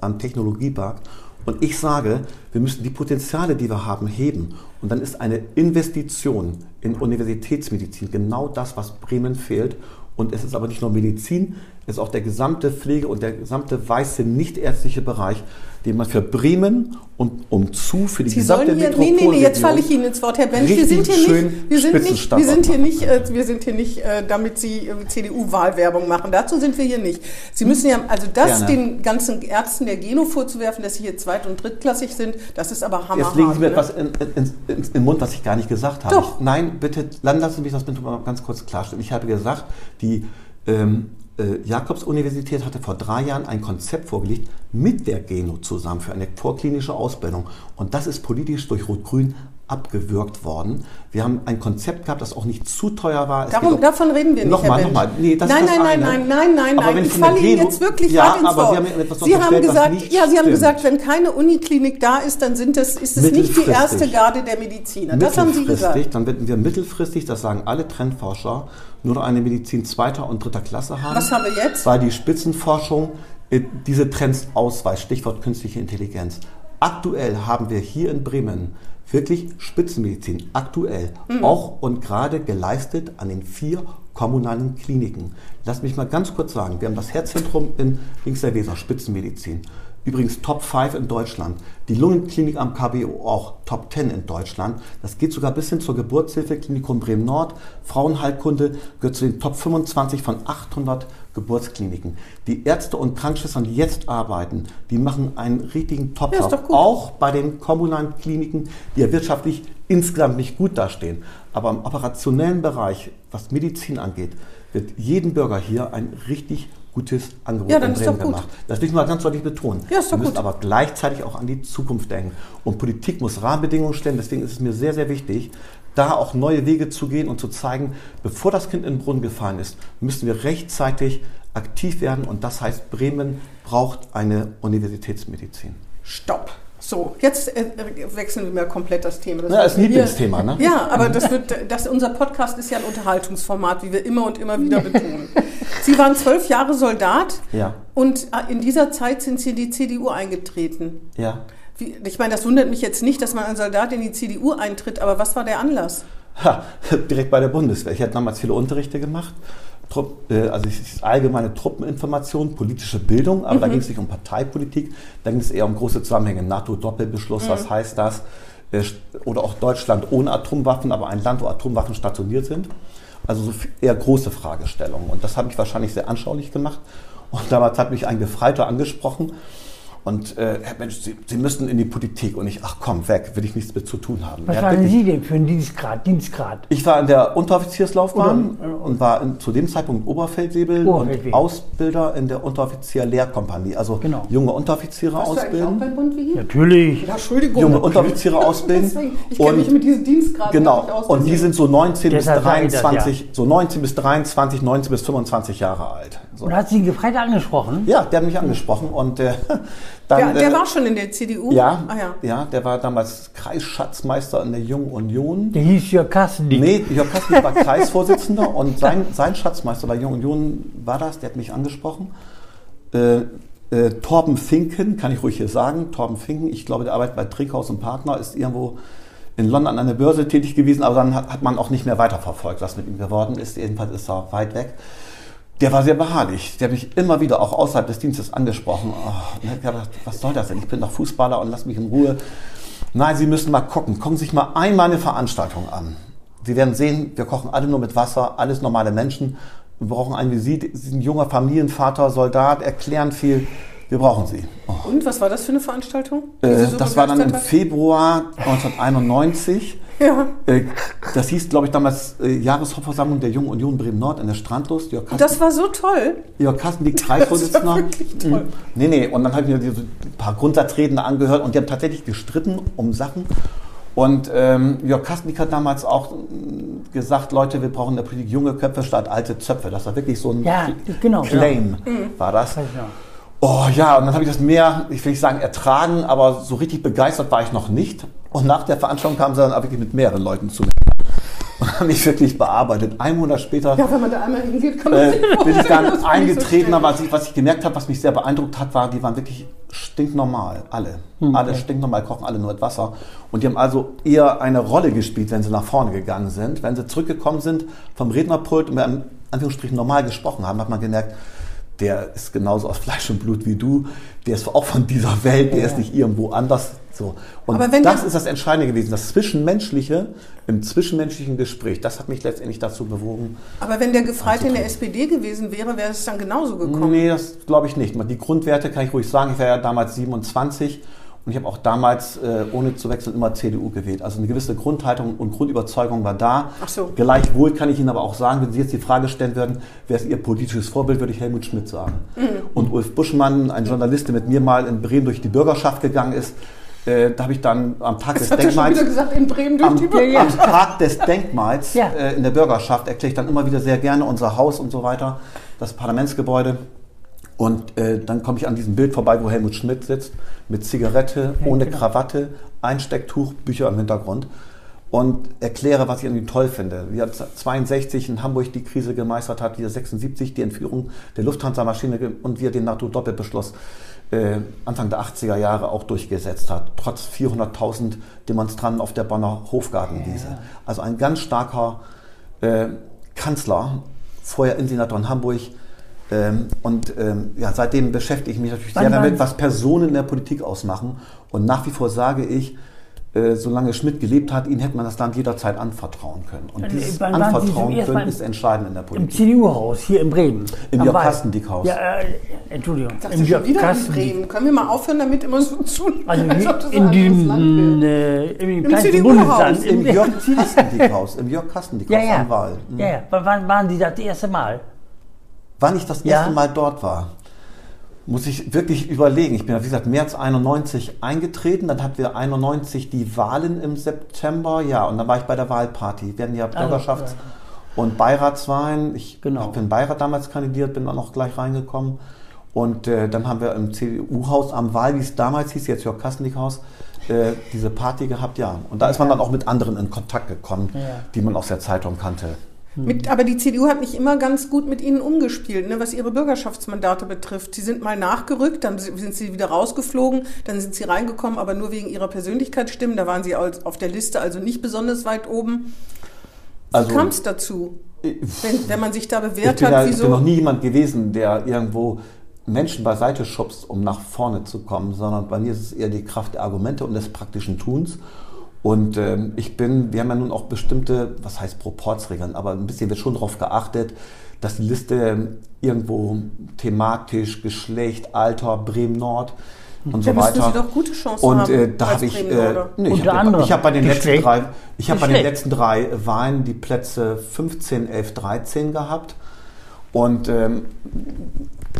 am Technologiepark. Und ich sage, wir müssen die Potenziale, die wir haben, heben. Und dann ist eine Investition in Universitätsmedizin genau das, was Bremen fehlt. Und es ist aber nicht nur Medizin, ist auch der gesamte Pflege- und der gesamte weiße nichtärztliche Bereich, den man für Bremen und umzu für die Sie gesamte sollen hier, nee, nee, nee, jetzt falle ich Ihnen ins Wort, Herr Bench. Wir sind hier nicht, wir sind nicht, wir sind hier nicht, äh, wir sind hier nicht, äh, damit Sie äh, CDU-Wahlwerbung machen. Dazu sind wir hier nicht. Sie müssen ja, also das Gerne. den ganzen Ärzten der Geno vorzuwerfen, dass sie hier zweit- und drittklassig sind, das ist aber hammerhart. Jetzt legen Sie mir ne? etwas in, in, in, in den Mund, was ich gar nicht gesagt habe. Doch. Ich, nein, bitte, dann lassen Sie mich das bitte mal ganz kurz klarstellen. Ich habe gesagt, die ähm, äh, Jakobs-Universität hatte vor drei Jahren ein Konzept vorgelegt mit der Geno zusammen für eine vorklinische Ausbildung. Und das ist politisch durch Rot-Grün abgewürgt worden. Wir haben ein Konzept gehabt, das auch nicht zu teuer war. Darum, davon reden wir nicht, Nochmal, nochmal. Nee, das nein, ist das nein, nein, eine. nein, nein, nein, nein. wenn Ich falle Ihnen jetzt wirklich Ja, hart ins aber Sie Wort. haben mir etwas Sie haben gesagt, ja, Sie haben stimmt. gesagt, wenn keine Uniklinik da ist, dann sind das, ist es nicht die erste Garde der Mediziner. Das haben Sie gesagt. Dann werden wir mittelfristig, das sagen alle Trendforscher, nur noch eine Medizin zweiter und dritter Klasse haben. Was haben wir jetzt? Weil die Spitzenforschung äh, diese Trends ausweist, Stichwort künstliche Intelligenz. Aktuell haben wir hier in Bremen wirklich Spitzenmedizin, aktuell, Mhm. auch und gerade geleistet an den vier kommunalen Kliniken. Lass mich mal ganz kurz sagen, wir haben das Herzzentrum in links der Weser, Spitzenmedizin. Übrigens Top 5 in Deutschland. Die Lungenklinik am KBO auch Top 10 in Deutschland. Das geht sogar bis hin zur Geburtshilfe, Klinikum Bremen Nord. Frauenheilkunde gehört zu den Top 25 von 800 Geburtskliniken. Die Ärzte und Krankenschwestern, die jetzt arbeiten, die machen einen richtigen Ja, Top-Job. gut. auch bei den kommunalen Kliniken, die ja wirtschaftlich insgesamt nicht gut dastehen. Aber im operationellen Bereich, was Medizin angeht, wird jedem Bürger hier ein richtig gutes Angebot Ja, dann in Bremen gemacht. Das will ich mal ganz deutlich betonen. Ja, ist Wir müssen gut. aber gleichzeitig auch an die Zukunft denken. Und Politik muss Rahmenbedingungen stellen. Deswegen ist es mir sehr, sehr wichtig, da auch neue Wege zu gehen und zu zeigen, bevor das Kind in den Brunnen gefallen ist, müssen wir rechtzeitig aktiv werden. Und das heißt, Bremen braucht eine Universitätsmedizin. Stopp. So, jetzt äh, wechseln wir mal komplett das Thema. Ja, ist ein Lieblingsthema, ne? Ja, aber das wird, das, unser Podcast ist ja ein Unterhaltungsformat, wie wir immer und immer wieder betonen. Sie waren zwölf Jahre Soldat Ja. und äh, in dieser Zeit sind Sie in die CDU eingetreten. Ja. Wie, ich meine, das wundert mich jetzt nicht, dass man als Soldat in die CDU eintritt, aber was war der Anlass? Ha, direkt bei der Bundeswehr. Ich hatte damals viele Unterrichte gemacht. Trupp, äh, also allgemeine Truppeninformation, politische Bildung, aber da ging es nicht um Parteipolitik, da ging es eher um große Zusammenhänge. NATO-Doppelbeschluss, was heißt das? Äh, Oder auch Deutschland ohne Atomwaffen, aber ein Land, wo Atomwaffen stationiert sind. Also eher große Fragestellungen. Und das habe ich wahrscheinlich sehr anschaulich gemacht. Und damals hat mich ein Gefreiter angesprochen. Und äh, Herr Mensch, Sie, Sie müssen in die Politik. Und ich, ach komm, weg, will ich nichts mit zu tun haben. Was Er waren wirklich- Sie denn für einen Dienstgrad? Dienstgrad? ich war in der Unteroffizierslaufbahn Oder- und war in, zu dem Zeitpunkt Oberfeldwebel und Ausbilder in der Unteroffizierlehrkompanie. Also Genau. junge Unteroffiziere Warst du eigentlich auch ausbilden. beim Bund wie hier? Natürlich. Ja, Entschuldigung. Junge Unteroffiziere ausbilden. Deswegen, ich kenne mich mit diesen Dienstgraden gar nicht Genau. aus. Und die sind so 19 bis Deshalb sage ich das, 23, so 19 bis 23, 19 bis 25 Jahre alt. So. Und hat Sie einen Gefreiter angesprochen? Ja, der hat mich angesprochen und äh, dann. der, der äh, war schon in der CDU? ja, Ah, ja. ja, der war damals Kreisschatzmeister in der Jungen Union. Der hieß Jörg Kastendick. Nee, Jörg Kassnick war Kreisvorsitzender und sein, sein Schatzmeister bei Jung Union war das, der hat mich angesprochen. Äh, äh, Torben Finken, kann ich ruhig hier sagen, Torben Finken, ich glaube, der arbeitet bei Trickhaus und Partner, ist irgendwo in London an der Börse tätig gewesen, aber dann hat, hat man auch nicht mehr weiterverfolgt, was mit ihm geworden ist. Jedenfalls ist er weit weg. Der war sehr beharrlich. Der hat mich immer wieder auch außerhalb des Dienstes angesprochen. Oh, und hab gedacht, was soll das denn? Ich bin doch Fußballer und lass mich in Ruhe. Nein, Sie müssen mal gucken. Gucken Sie sich mal einmal eine Veranstaltung an. Sie werden sehen, wir kochen alle nur mit Wasser, alles normale Menschen. Wir brauchen einen wie Sie. Sie sind ein junger Familienvater, Soldat, erklären viel. Wir brauchen Sie. Oh. Und was war das für eine Veranstaltung? Äh, so das war dann im? Februar 1991. Ja. Äh, Das hieß, glaube ich, damals äh, Jahreshauptversammlung der Jungen Union Bremen Nord in der Strandlust. Jörg Und das war so toll. Jörg Kastendick, Kreisvorsitzender. wirklich toll. Mhm. Nee, nee, und dann habe ich mir diese paar Grundsatzreden angehört und die haben tatsächlich gestritten um Sachen. Und ähm, Jörg Kastendick hat damals auch mm, gesagt, Leute, wir brauchen in der Politik junge Köpfe statt alte Zöpfe. Das war wirklich so ein Ja, genau, Claim, Mhm. war das. Noch. Oh ja, und dann habe ich das mehr, ich will nicht sagen ertragen, aber so richtig begeistert war ich noch nicht. Und nach der Veranstaltung kamen sie dann auch wirklich mit mehreren Leuten zu mir und haben mich wirklich bearbeitet. Ein Monat später Ja, wenn man da einmal hingeht, kann man äh, bin ich dann eingetreten, so aber was ich, was ich gemerkt habe, was mich sehr beeindruckt hat, war, die waren wirklich stinknormal, alle. Alle stinknormal, kochen alle nur mit Wasser. Und die haben also eher eine Rolle gespielt, wenn sie nach vorne gegangen sind. Wenn sie zurückgekommen sind vom Rednerpult und wir in Anführungsstrichen normal gesprochen haben, hat man gemerkt, der ist genauso aus Fleisch und Blut wie du, der ist auch von dieser Welt, der ist nicht irgendwo anders. So. Und Aber wenn das ist das Entscheidende gewesen, das Zwischenmenschliche, im zwischenmenschlichen Gespräch, das hat mich letztendlich dazu bewogen, Aber wenn der Gefreite in der SPD gewesen wäre, wäre es dann genauso gekommen. Nee, das glaube ich nicht. Die Grundwerte kann ich ruhig sagen. Ich war ja damals 27 und ich habe auch damals, äh, ohne zu wechseln, immer CDU gewählt. Also eine gewisse Grundhaltung und Grundüberzeugung war da. Ach so. Gleichwohl kann ich Ihnen aber auch sagen, wenn Sie jetzt die Frage stellen würden, wer ist Ihr politisches Vorbild, würde ich Helmut Schmidt sagen. Mhm. Und Ulf Buschmann, ein Journalist, der mit mir mal in Bremen durch die Bürgerschaft gegangen ist, äh, da habe ich dann am Tag des Das schon Denkmals gesagt, am, am Tag des Denkmals Ja. äh, in der Bürgerschaft erkläre ich dann immer wieder sehr gerne unser Haus und so weiter, das Parlamentsgebäude. Und äh, dann komme ich an diesem Bild vorbei, wo Helmut Schmidt sitzt, mit Zigarette, ohne genau. Krawatte, Einstecktuch, Bücher im Hintergrund und erkläre, was ich irgendwie toll finde. Wie er 62 in Hamburg die Krise gemeistert hat, wie er 76 die Entführung der Lufthansa-Maschine und wie er den NATO-Doppelbeschluss Anfang der 80er Jahre auch durchgesetzt hat, trotz 400.000 Demonstranten auf der Bonner Hofgartenwiese. Also ein ganz starker äh, Kanzler vorher Innensenator in Hamburg. Ähm, und ähm, ja, seitdem beschäftige ich mich natürlich Wann sehr damit, was Personen in der Politik ausmachen. Und nach wie vor sage ich, äh, solange Schmidt gelebt hat, ihnen hätte man das Land jederzeit anvertrauen können. Und Äh, dieses wann Anvertrauen können ist entscheidend in der Im Politik. CDU-Haus hier in Bremen. Im Jörg. Kastendick-Haus. Ja, äh, Entschuldigung. Sagst Im Jörg wieder in. Bremen? Können wir mal aufhören, damit immer so zu Also das in diesem wäre. äh, im, Im CDU-Haus, Bundesland. Im Jörg Kastendick-Haus. Im Jörg Kastendick-Haus ja, ja. am Wahl. Mhm. ja, ja. Wann wann waren Sie das erste Mal? Wann ich das Ja. erste Mal dort war, muss ich wirklich überlegen. Ich bin, ja, wie gesagt, März 91 eingetreten, dann hatten wir 91 die Wahlen im September, ja, und dann war ich bei der Wahlparty. Wir hatten ja Bürgerschafts- und Beiratswahlen. Ich Genau. habe für den Beirat damals kandidiert, bin dann auch gleich reingekommen. Und äh, dann haben wir im CDU-Haus am Wahl, wie es damals hieß, jetzt Jörg Kastendick-Haus, äh, diese Party gehabt, ja. Und da ist man dann auch mit anderen in Kontakt gekommen, Ja. die man aus der Zeitung kannte. Mit, aber die CDU hat nicht immer ganz gut mit ihnen umgespielt, ne, was ihre Bürgerschaftsmandate betrifft. Sie sind mal nachgerückt, dann sind sie wieder rausgeflogen, dann sind sie reingekommen, aber nur wegen ihrer Persönlichkeitsstimmen. Da waren sie auf der Liste also nicht besonders weit oben. Wie Also- kam es dazu? Wenn, wenn man sich da Ich bewährt hat, ja, ich wieso? bin noch nie jemand gewesen, der irgendwo Menschen beiseite schubst, um nach vorne zu kommen, sondern bei mir ist es eher die Kraft der Argumente und des praktischen Tuns. Und ähm, ich bin, wir haben ja nun auch bestimmte, was heißt Proportsregeln, aber ein bisschen wird schon darauf geachtet, dass die Liste irgendwo thematisch, Geschlecht, Alter, Bremen-Nord und so Da müssten weiter. Sie doch gute Chancen und haben äh, da habe ich, äh, nee, ich habe hab bei den letzten Geschlecht. drei, ich habe bei den letzten drei Wahlen die Plätze 15, 11, 13 gehabt und ähm,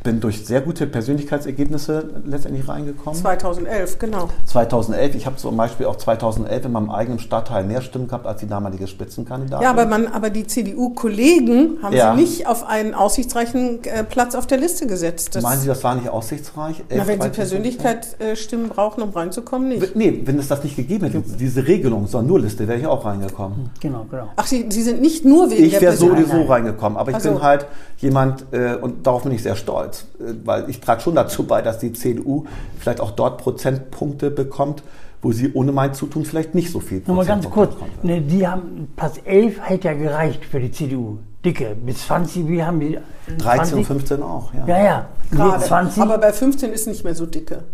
bin durch sehr gute Persönlichkeitsergebnisse letztendlich reingekommen. 2011, genau. 2011, ich habe zum Beispiel auch 2011 in meinem eigenen Stadtteil mehr Stimmen gehabt als die damalige Spitzenkandidatin. Ja, aber, man, aber die CDU-Kollegen haben Ja. sie nicht auf einen aussichtsreichen äh, Platz auf der Liste gesetzt. Das, Meinen Sie, das war nicht aussichtsreich? na, 11, wenn sie 13, Persönlichkeitsstimmen brauchen, um reinzukommen, nicht. Nee, wenn es das nicht gegeben hätte, diese Regelung, sondern nur Liste, wäre ich auch reingekommen. Genau, genau. Ach, sie, sie sind nicht nur wegen Ich der wäre so oder Persönlichkeit. so reingekommen, aber ich Ach so. bin halt jemand, äh, und darauf bin ich sehr stolz, äh, weil ich trage schon dazu bei, dass die CDU vielleicht auch dort Prozentpunkte bekommt, wo sie ohne mein Zutun vielleicht nicht so viel Nochmal ganz kurz. Ne, die haben, Platz 11 hätte ja gereicht für die CDU. Dicke. Bis 20, wie haben die? würde. 13 und 20? 15 auch, ja. Ja, ja. Gerade. W20. Aber bei 15 ist nicht mehr so dicke.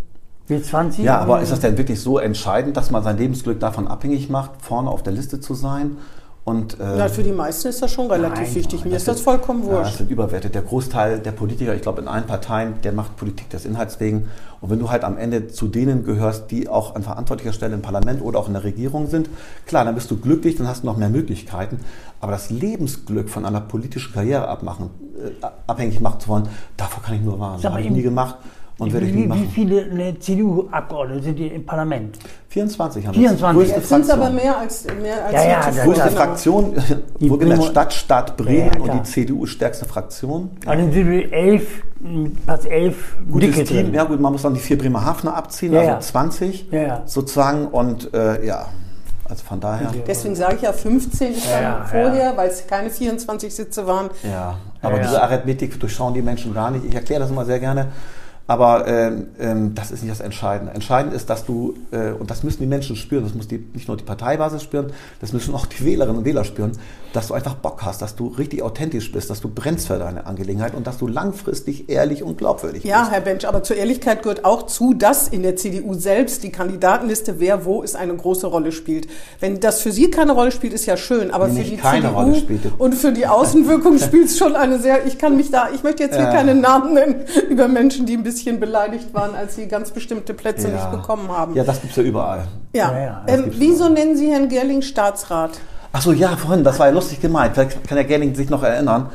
W20. Ja, aber ist das denn wirklich so entscheidend, dass man sein Lebensglück davon abhängig macht, vorne auf der Liste zu sein? Und, äh, Na, für die meisten ist das schon relativ Nein, wichtig. nein, Mir ist das das vollkommen Ja, das wurscht. sind überwertet. Der Großteil der Politiker, ich glaube in allen Parteien, der macht Politik des Inhalts wegen. Und wenn du halt am Ende zu denen gehörst, die auch an verantwortlicher Stelle im Parlament oder auch in der Regierung sind, klar, dann bist du glücklich, dann hast du noch mehr Möglichkeiten. Aber das Lebensglück von einer politischen Karriere abmachen, äh, abhängig machen zu wollen, davor kann ich nur warnen. Das habe ich nie gemacht und werde ich nie wie, viele ne, CDU-Abgeordnete sind hier im Parlament? 24 haben 24. Größte Jetzt sind es aber Fraktion. mehr als, mehr als Ja, ja, die. Größte das- Fraktion, Die wohlgemerkt Bremer- Stadtstaat Bremen Ja, ja, und die CDU stärkste Fraktion. Aber dann sind wir 11, m, Platz 11 Gutes Dicke Team, drin. ja gut, man muss dann die vier Bremerhavener abziehen, Ja, also ja. 20 Ja, ja. sozusagen und äh, ja, also von daher. Deswegen sage ich ja, 15 ist dann Ja, vorher, weil es keine 24 Sitze waren. Ja, aber Ja, ja. diese Arithmetik durchschauen die Menschen gar nicht. Ich erkläre das immer sehr gerne. Aber ähm, ähm, das ist nicht das Entscheidende. Entscheidend ist, dass du, äh, und das müssen die Menschen spüren, das muss die, nicht nur die Parteibasis spüren, das müssen auch die Wählerinnen und Wähler spüren, dass du einfach Bock hast, dass du richtig authentisch bist, dass du brennst für deine Angelegenheit und dass du langfristig ehrlich und glaubwürdig Ja, bist. Herr Bench, aber zur Ehrlichkeit gehört auch zu, dass in der CDU selbst die Kandidatenliste, wer wo ist, eine große Rolle spielt. Wenn das für Sie keine Rolle spielt, ist ja schön, aber Nee, für die keine CDU Rolle spielt. und für die Außenwirkung spielt es schon eine sehr, ich kann mich da, ich möchte jetzt hier Ja. keine Namen nennen über Menschen, die ein bisschen beleidigt waren, als sie ganz bestimmte Plätze nicht bekommen haben. Ja, das gibt's ja überall. Ja. Ja, ja, ähm, wieso nennen Sie Herrn Gerling Staatsrat? Ach so, ja, vorhin, das war ja lustig gemeint. Vielleicht kann der Gerling sich noch erinnern.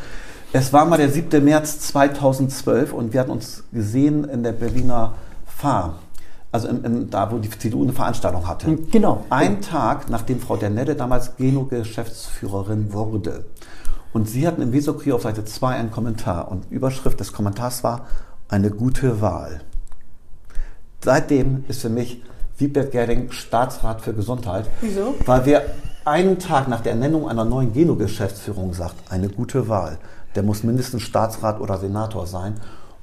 Es war mal der 7. März 2012 und wir hatten uns gesehen in der Berliner Fahr. Also im, im, da, wo die CDU eine Veranstaltung hatte. Genau. Ein Tag, nachdem Frau Dernelle damals Geno-Geschäftsführerin wurde. Und sie hatten im Weserkurier auf Seite 2 einen Kommentar. Und Überschrift des Kommentars war, eine gute Wahl. Seitdem ist für mich Wiebert Gerding Staatsrat für Gesundheit. Wieso? Weil wir einen Tag nach der Ernennung einer neuen Geno-Geschäftsführung sagt, eine gute Wahl. Der muss mindestens Staatsrat oder Senator sein.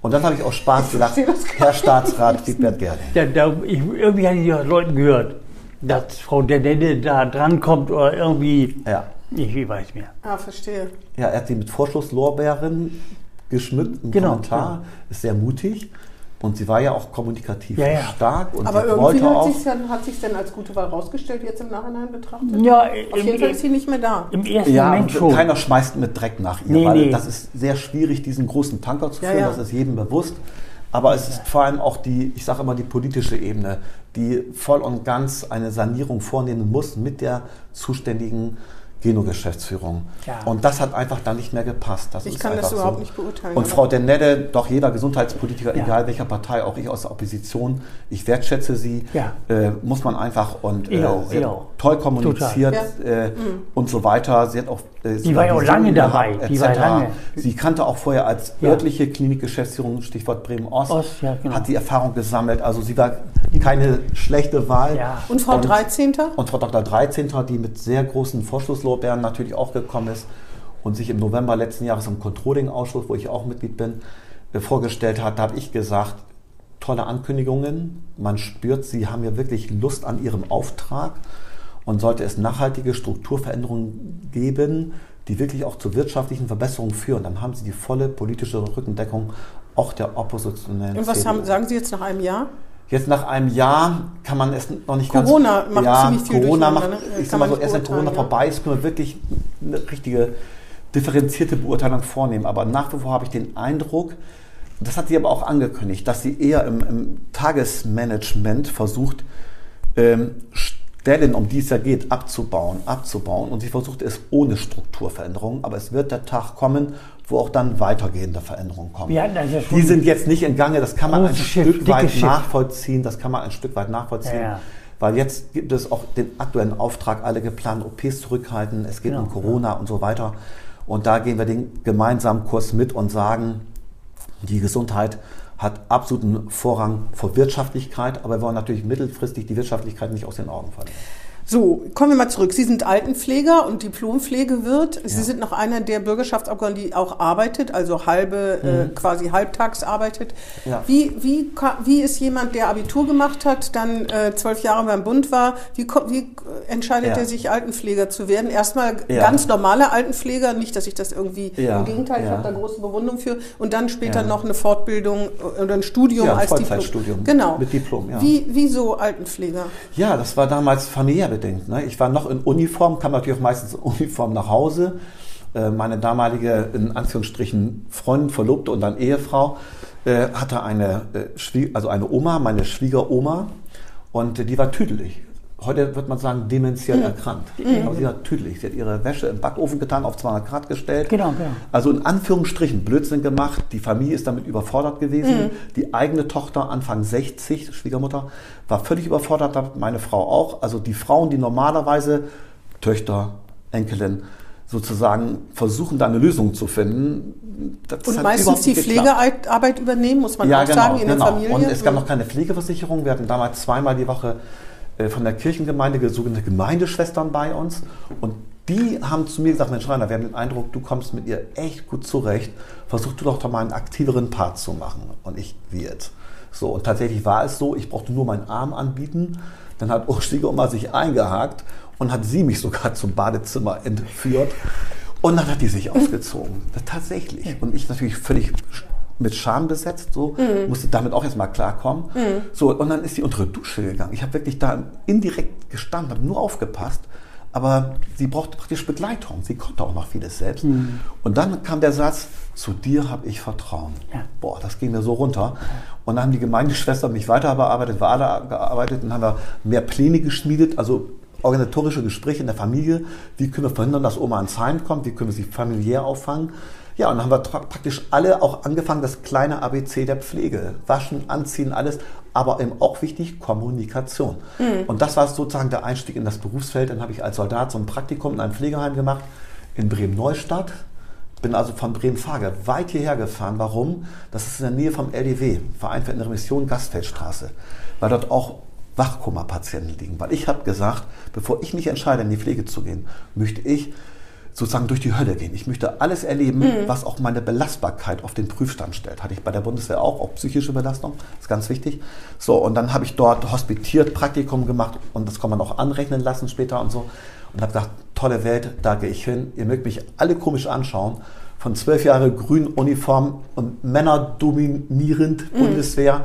Und dann habe ich auch Spaß gar Herr. Staatsrat Wiebert Gerding. Da, da, ich, irgendwie habe ich ja Leuten gehört, dass Frau Dennette da drankommt oder irgendwie. Ja. Ich weiß mehr. Ah, verstehe. Ja, er hat sie mit Vorschusslorbeeren geschmückt. Ein Genau, Kommentar ist sehr mutig. Und sie war ja auch kommunikativ Ja, ja. stark. Und Aber irgendwie hat sich dann hat sich denn als gute Wahl rausgestellt, jetzt im Nachhinein betrachtet? Ja, Auf jeden Fall ist sie nicht mehr da. im ersten Ja, Moment und schon. keiner schmeißt mit Dreck nach ihr, Nee, weil nee. das ist sehr schwierig, diesen großen Tanker zu Ja, führen, ja. das ist jedem bewusst. Aber es ist vor allem auch die, ich sage immer, die politische Ebene, die voll und ganz eine Sanierung vornehmen muss mit der zuständigen Geno-Geschäftsführung. Ja. Und das hat einfach dann nicht mehr gepasst. Das Ich ist kann das überhaupt so. nicht beurteilen, Und Frau Denette, doch jeder Gesundheitspolitiker, Ja. egal welcher Partei, auch ich aus der Opposition, ich wertschätze sie, Ja. äh, muss man einfach und äh, sie toll kommuniziert Ja. äh, und so weiter. Sie hat auch äh, Die war ja auch lange dabei, gehabt, die war lange. Sie kannte auch vorher als Ja. örtliche Klinikgeschäftsführung, Stichwort Bremen-Ost, Ost, ja, genau. hat die Erfahrung gesammelt. Also sie war keine schlechte Wahl. Ja. Und Frau 13. Und Frau Dr. 13. die mit sehr großen Vorschusslorbeeren natürlich auch gekommen ist und sich im November letzten Jahres im Controlling-Ausschuss, wo ich auch Mitglied bin, äh, vorgestellt hat, da habe ich gesagt, tolle Ankündigungen, man spürt, Sie haben ja wirklich Lust an Ihrem Auftrag und sollte es nachhaltige Strukturveränderungen geben, die wirklich auch zu wirtschaftlichen Verbesserungen führen, dann haben Sie die volle politische Rückendeckung auch der oppositionellen Und was haben, sagen Sie jetzt nach einem Jahr? Jetzt nach einem Jahr kann man es noch nicht ganz... Corona macht ziemlich viel Corona macht, ne? ich sag mal so, erst wenn Corona ja. vorbei ist, können wir wirklich eine richtige differenzierte Beurteilung vornehmen. Aber nach wie vor habe ich den Eindruck, das hat sie aber auch angekündigt, dass sie eher im, im Tagesmanagement versucht, ähm, Stellen, um die es ja geht, abzubauen, abzubauen. Und sie versucht es ohne Strukturveränderungen. Aber es wird der Tag kommen, wo auch dann weitergehende Veränderungen kommen. Schon die sind jetzt nicht in Gange, das kann man ein Schiff, Stück weit Schiff. nachvollziehen, das kann man ein Stück weit nachvollziehen. Ja, ja. Weil jetzt gibt es auch den aktuellen Auftrag, alle geplanten OPs zurückhalten, es geht Genau, um Corona und so weiter. Und da gehen wir den gemeinsamen Kurs mit und sagen, die Gesundheit hat absoluten Vorrang vor Wirtschaftlichkeit, aber wir wollen natürlich mittelfristig die Wirtschaftlichkeit nicht aus den Augen verlieren. So, kommen wir mal zurück. Sie sind Altenpfleger und Diplompflegewirt. Sie Ja. sind noch einer der Bürgerschaftsabgeordneten, die auch arbeitet, also halbe, äh, quasi halbtags arbeitet. Mhm. Ja. Wie, wie, wie ist jemand, der Abitur gemacht hat, dann äh, zwölf Jahre beim Bund war, wie, wie äh, entscheidet Ja. er sich, Altenpfleger zu werden? Erstmal ganz normale Altenpfleger, nicht, dass ich das irgendwie, im Gegenteil, ich habe da große Bewunderung für. Und dann später noch eine Fortbildung äh, oder ein Studium als Vollzeitstudium Diplom. Genau. mit Diplom, ja. Wie, wieso Altenpfleger? Ja, das war damals familiär bedingt. Ne? Ich war noch in Uniform, kam natürlich auch meistens in Uniform nach Hause. Äh, Meine damalige, in Anführungsstrichen, Freundin, Verlobte und dann Ehefrau äh, hatte eine, äh, also eine Oma, meine Schwiegeroma, und die war tüdelig. Heute wird man sagen, dementiell erkrankt. Aber sie war tüdelig. Sie hat ihre Wäsche im Backofen getan, auf 200 Grad gestellt. Genau, genau. Also in Anführungsstrichen Blödsinn gemacht. Die Familie ist damit überfordert gewesen. Die eigene Tochter, Anfang 60, Schwiegermutter, war völlig überfordert, meine Frau auch. Also die Frauen, die normalerweise Töchter, Enkelin sozusagen versuchen, da eine Lösung zu finden. Das Und hat meistens die. Pflegearbeit übernehmen, muss man Ja, auch genau, sagen, in genau. der Familie. Und es gab Mhm. noch keine Pflegeversicherung. Wir hatten damals zweimal die Woche von der Kirchengemeinde sogenannte Gemeindeschwestern bei uns. Und die haben zu mir gesagt, Mensch Rainer, wir haben den Eindruck, du kommst mit ihr echt gut zurecht. Versuch du doch doch mal einen aktiveren Part zu machen. Und ich, jetzt? So, und tatsächlich war es so, ich brauchte nur meinen Arm anbieten. Dann hat Schwiegeroma sich eingehakt und hat sie mich sogar zum Badezimmer entführt. Und dann hat die sich ausgezogen. Tatsächlich. Und ich natürlich völlig mit Scham besetzt, so musste damit auch erstmal klarkommen. So, und dann ist sie unter die Dusche gegangen. Ich habe wirklich da indirekt gestanden, habe nur aufgepasst. Aber sie brauchte praktisch Begleitung. Sie konnte auch noch vieles selbst. Und dann kam der Satz, zu dir habe ich Vertrauen. Ja. Boah, das ging mir so runter. Und dann haben die Gemeindeschwestern mich weiter bearbeitet, wir alle gearbeitet und haben wir mehr Pläne geschmiedet, also organisatorische Gespräche in der Familie. Wie können wir verhindern, dass Oma ans Heim kommt? Wie können wir sie familiär auffangen? Ja, und dann haben wir praktisch alle auch angefangen, das kleine ABC der Pflege. Waschen, anziehen, alles. Aber eben auch wichtig, Kommunikation. Und das war sozusagen der Einstieg in das Berufsfeld. Dann habe ich als Soldat so ein Praktikum in einem Pflegeheim gemacht in Bremen-Neustadt. Bin also von Bremen-Farge weit hierher gefahren. Warum? Das ist in der Nähe vom LDW, Verein für Innere Mission, Gastfeldstraße. Weil dort auch Wachkoma-Patienten liegen. Weil ich habe gesagt, bevor ich mich entscheide, in die Pflege zu gehen, möchte ich sozusagen durch die Hölle gehen. Ich möchte alles erleben, was auch meine Belastbarkeit auf den Prüfstand stellt. Hatte ich bei der Bundeswehr auch, auch psychische Belastung, ist ganz wichtig. So, und dann habe ich dort hospitiert, Praktikum gemacht und das kann man auch anrechnen lassen später und so. und habe gedacht, tolle Welt, da gehe ich hin. Ihr mögt mich alle komisch anschauen. Von zwölf Jahre grün Uniform und Männer dominierend Mhm. Bundeswehr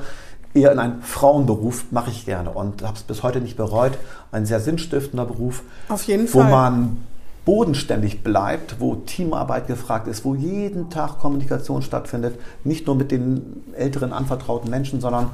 eher in einen Frauenberuf mache ich gerne und habe es bis heute nicht bereut. Ein sehr sinnstiftender Beruf, Auf jeden wo Fall. man bodenständig bleibt, wo Teamarbeit gefragt ist, wo jeden Tag Kommunikation stattfindet, nicht nur mit den älteren anvertrauten Menschen, sondern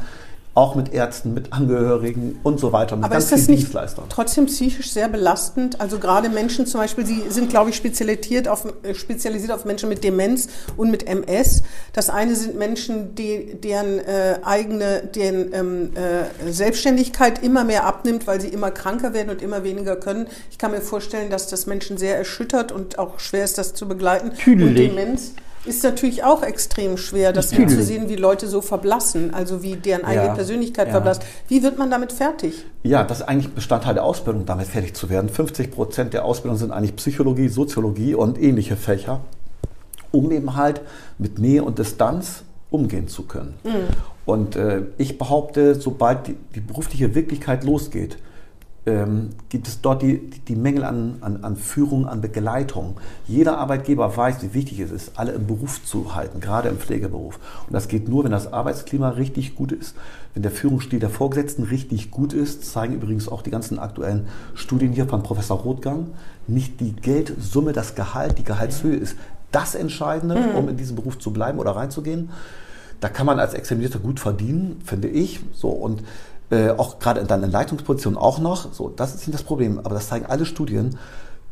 auch mit Ärzten, mit Angehörigen und so weiter, mit Aber ganz ist das nicht trotzdem psychisch sehr belastend? Also gerade Menschen zum Beispiel, Sie sind, glaube ich, spezialisiert auf, äh, spezialisiert auf Menschen mit Demenz und mit MS. Das eine sind Menschen, die, deren äh, eigene deren, ähm, äh, Selbstständigkeit immer mehr abnimmt, weil sie immer kranker werden und immer weniger können. Ich kann mir vorstellen, dass das Menschen sehr erschüttert und auch schwer ist, das zu begleiten. Und Tüdelig. Demenz ist natürlich auch extrem schwer, das Tüdelig. zu sehen, wie Leute so verblassen, also wie deren eigene Ja, Persönlichkeit ja. verblasst. Wie wird man damit fertig? Ja, das ist eigentlich Bestandteil der Ausbildung, damit fertig zu werden. 50 Prozent der Ausbildung sind eigentlich Psychologie, Soziologie und ähnliche Fächer, um eben halt mit Nähe und Distanz umgehen zu können. Und äh, ich behaupte, sobald die, die berufliche Wirklichkeit losgeht, ähm, gibt es dort die, die, Mängel an, an, an Führung, an Begleitung. Jeder Arbeitgeber weiß, wie wichtig es ist, alle im Beruf zu halten, gerade im Pflegeberuf. Und das geht nur, wenn das Arbeitsklima richtig gut ist, wenn der Führungsstil der Vorgesetzten richtig gut ist, zeigen übrigens auch die ganzen aktuellen Studien hier von Professor Rothgang. Nicht die Geldsumme, das Gehalt, die Gehaltshöhe ist das Entscheidende, um in diesem Beruf zu bleiben oder reinzugehen. Da kann man als Examinierter gut verdienen, finde ich. So und äh, auch gerade dann in Leitungspositionen auch noch. So, das ist nicht das Problem. Aber das zeigen alle Studien.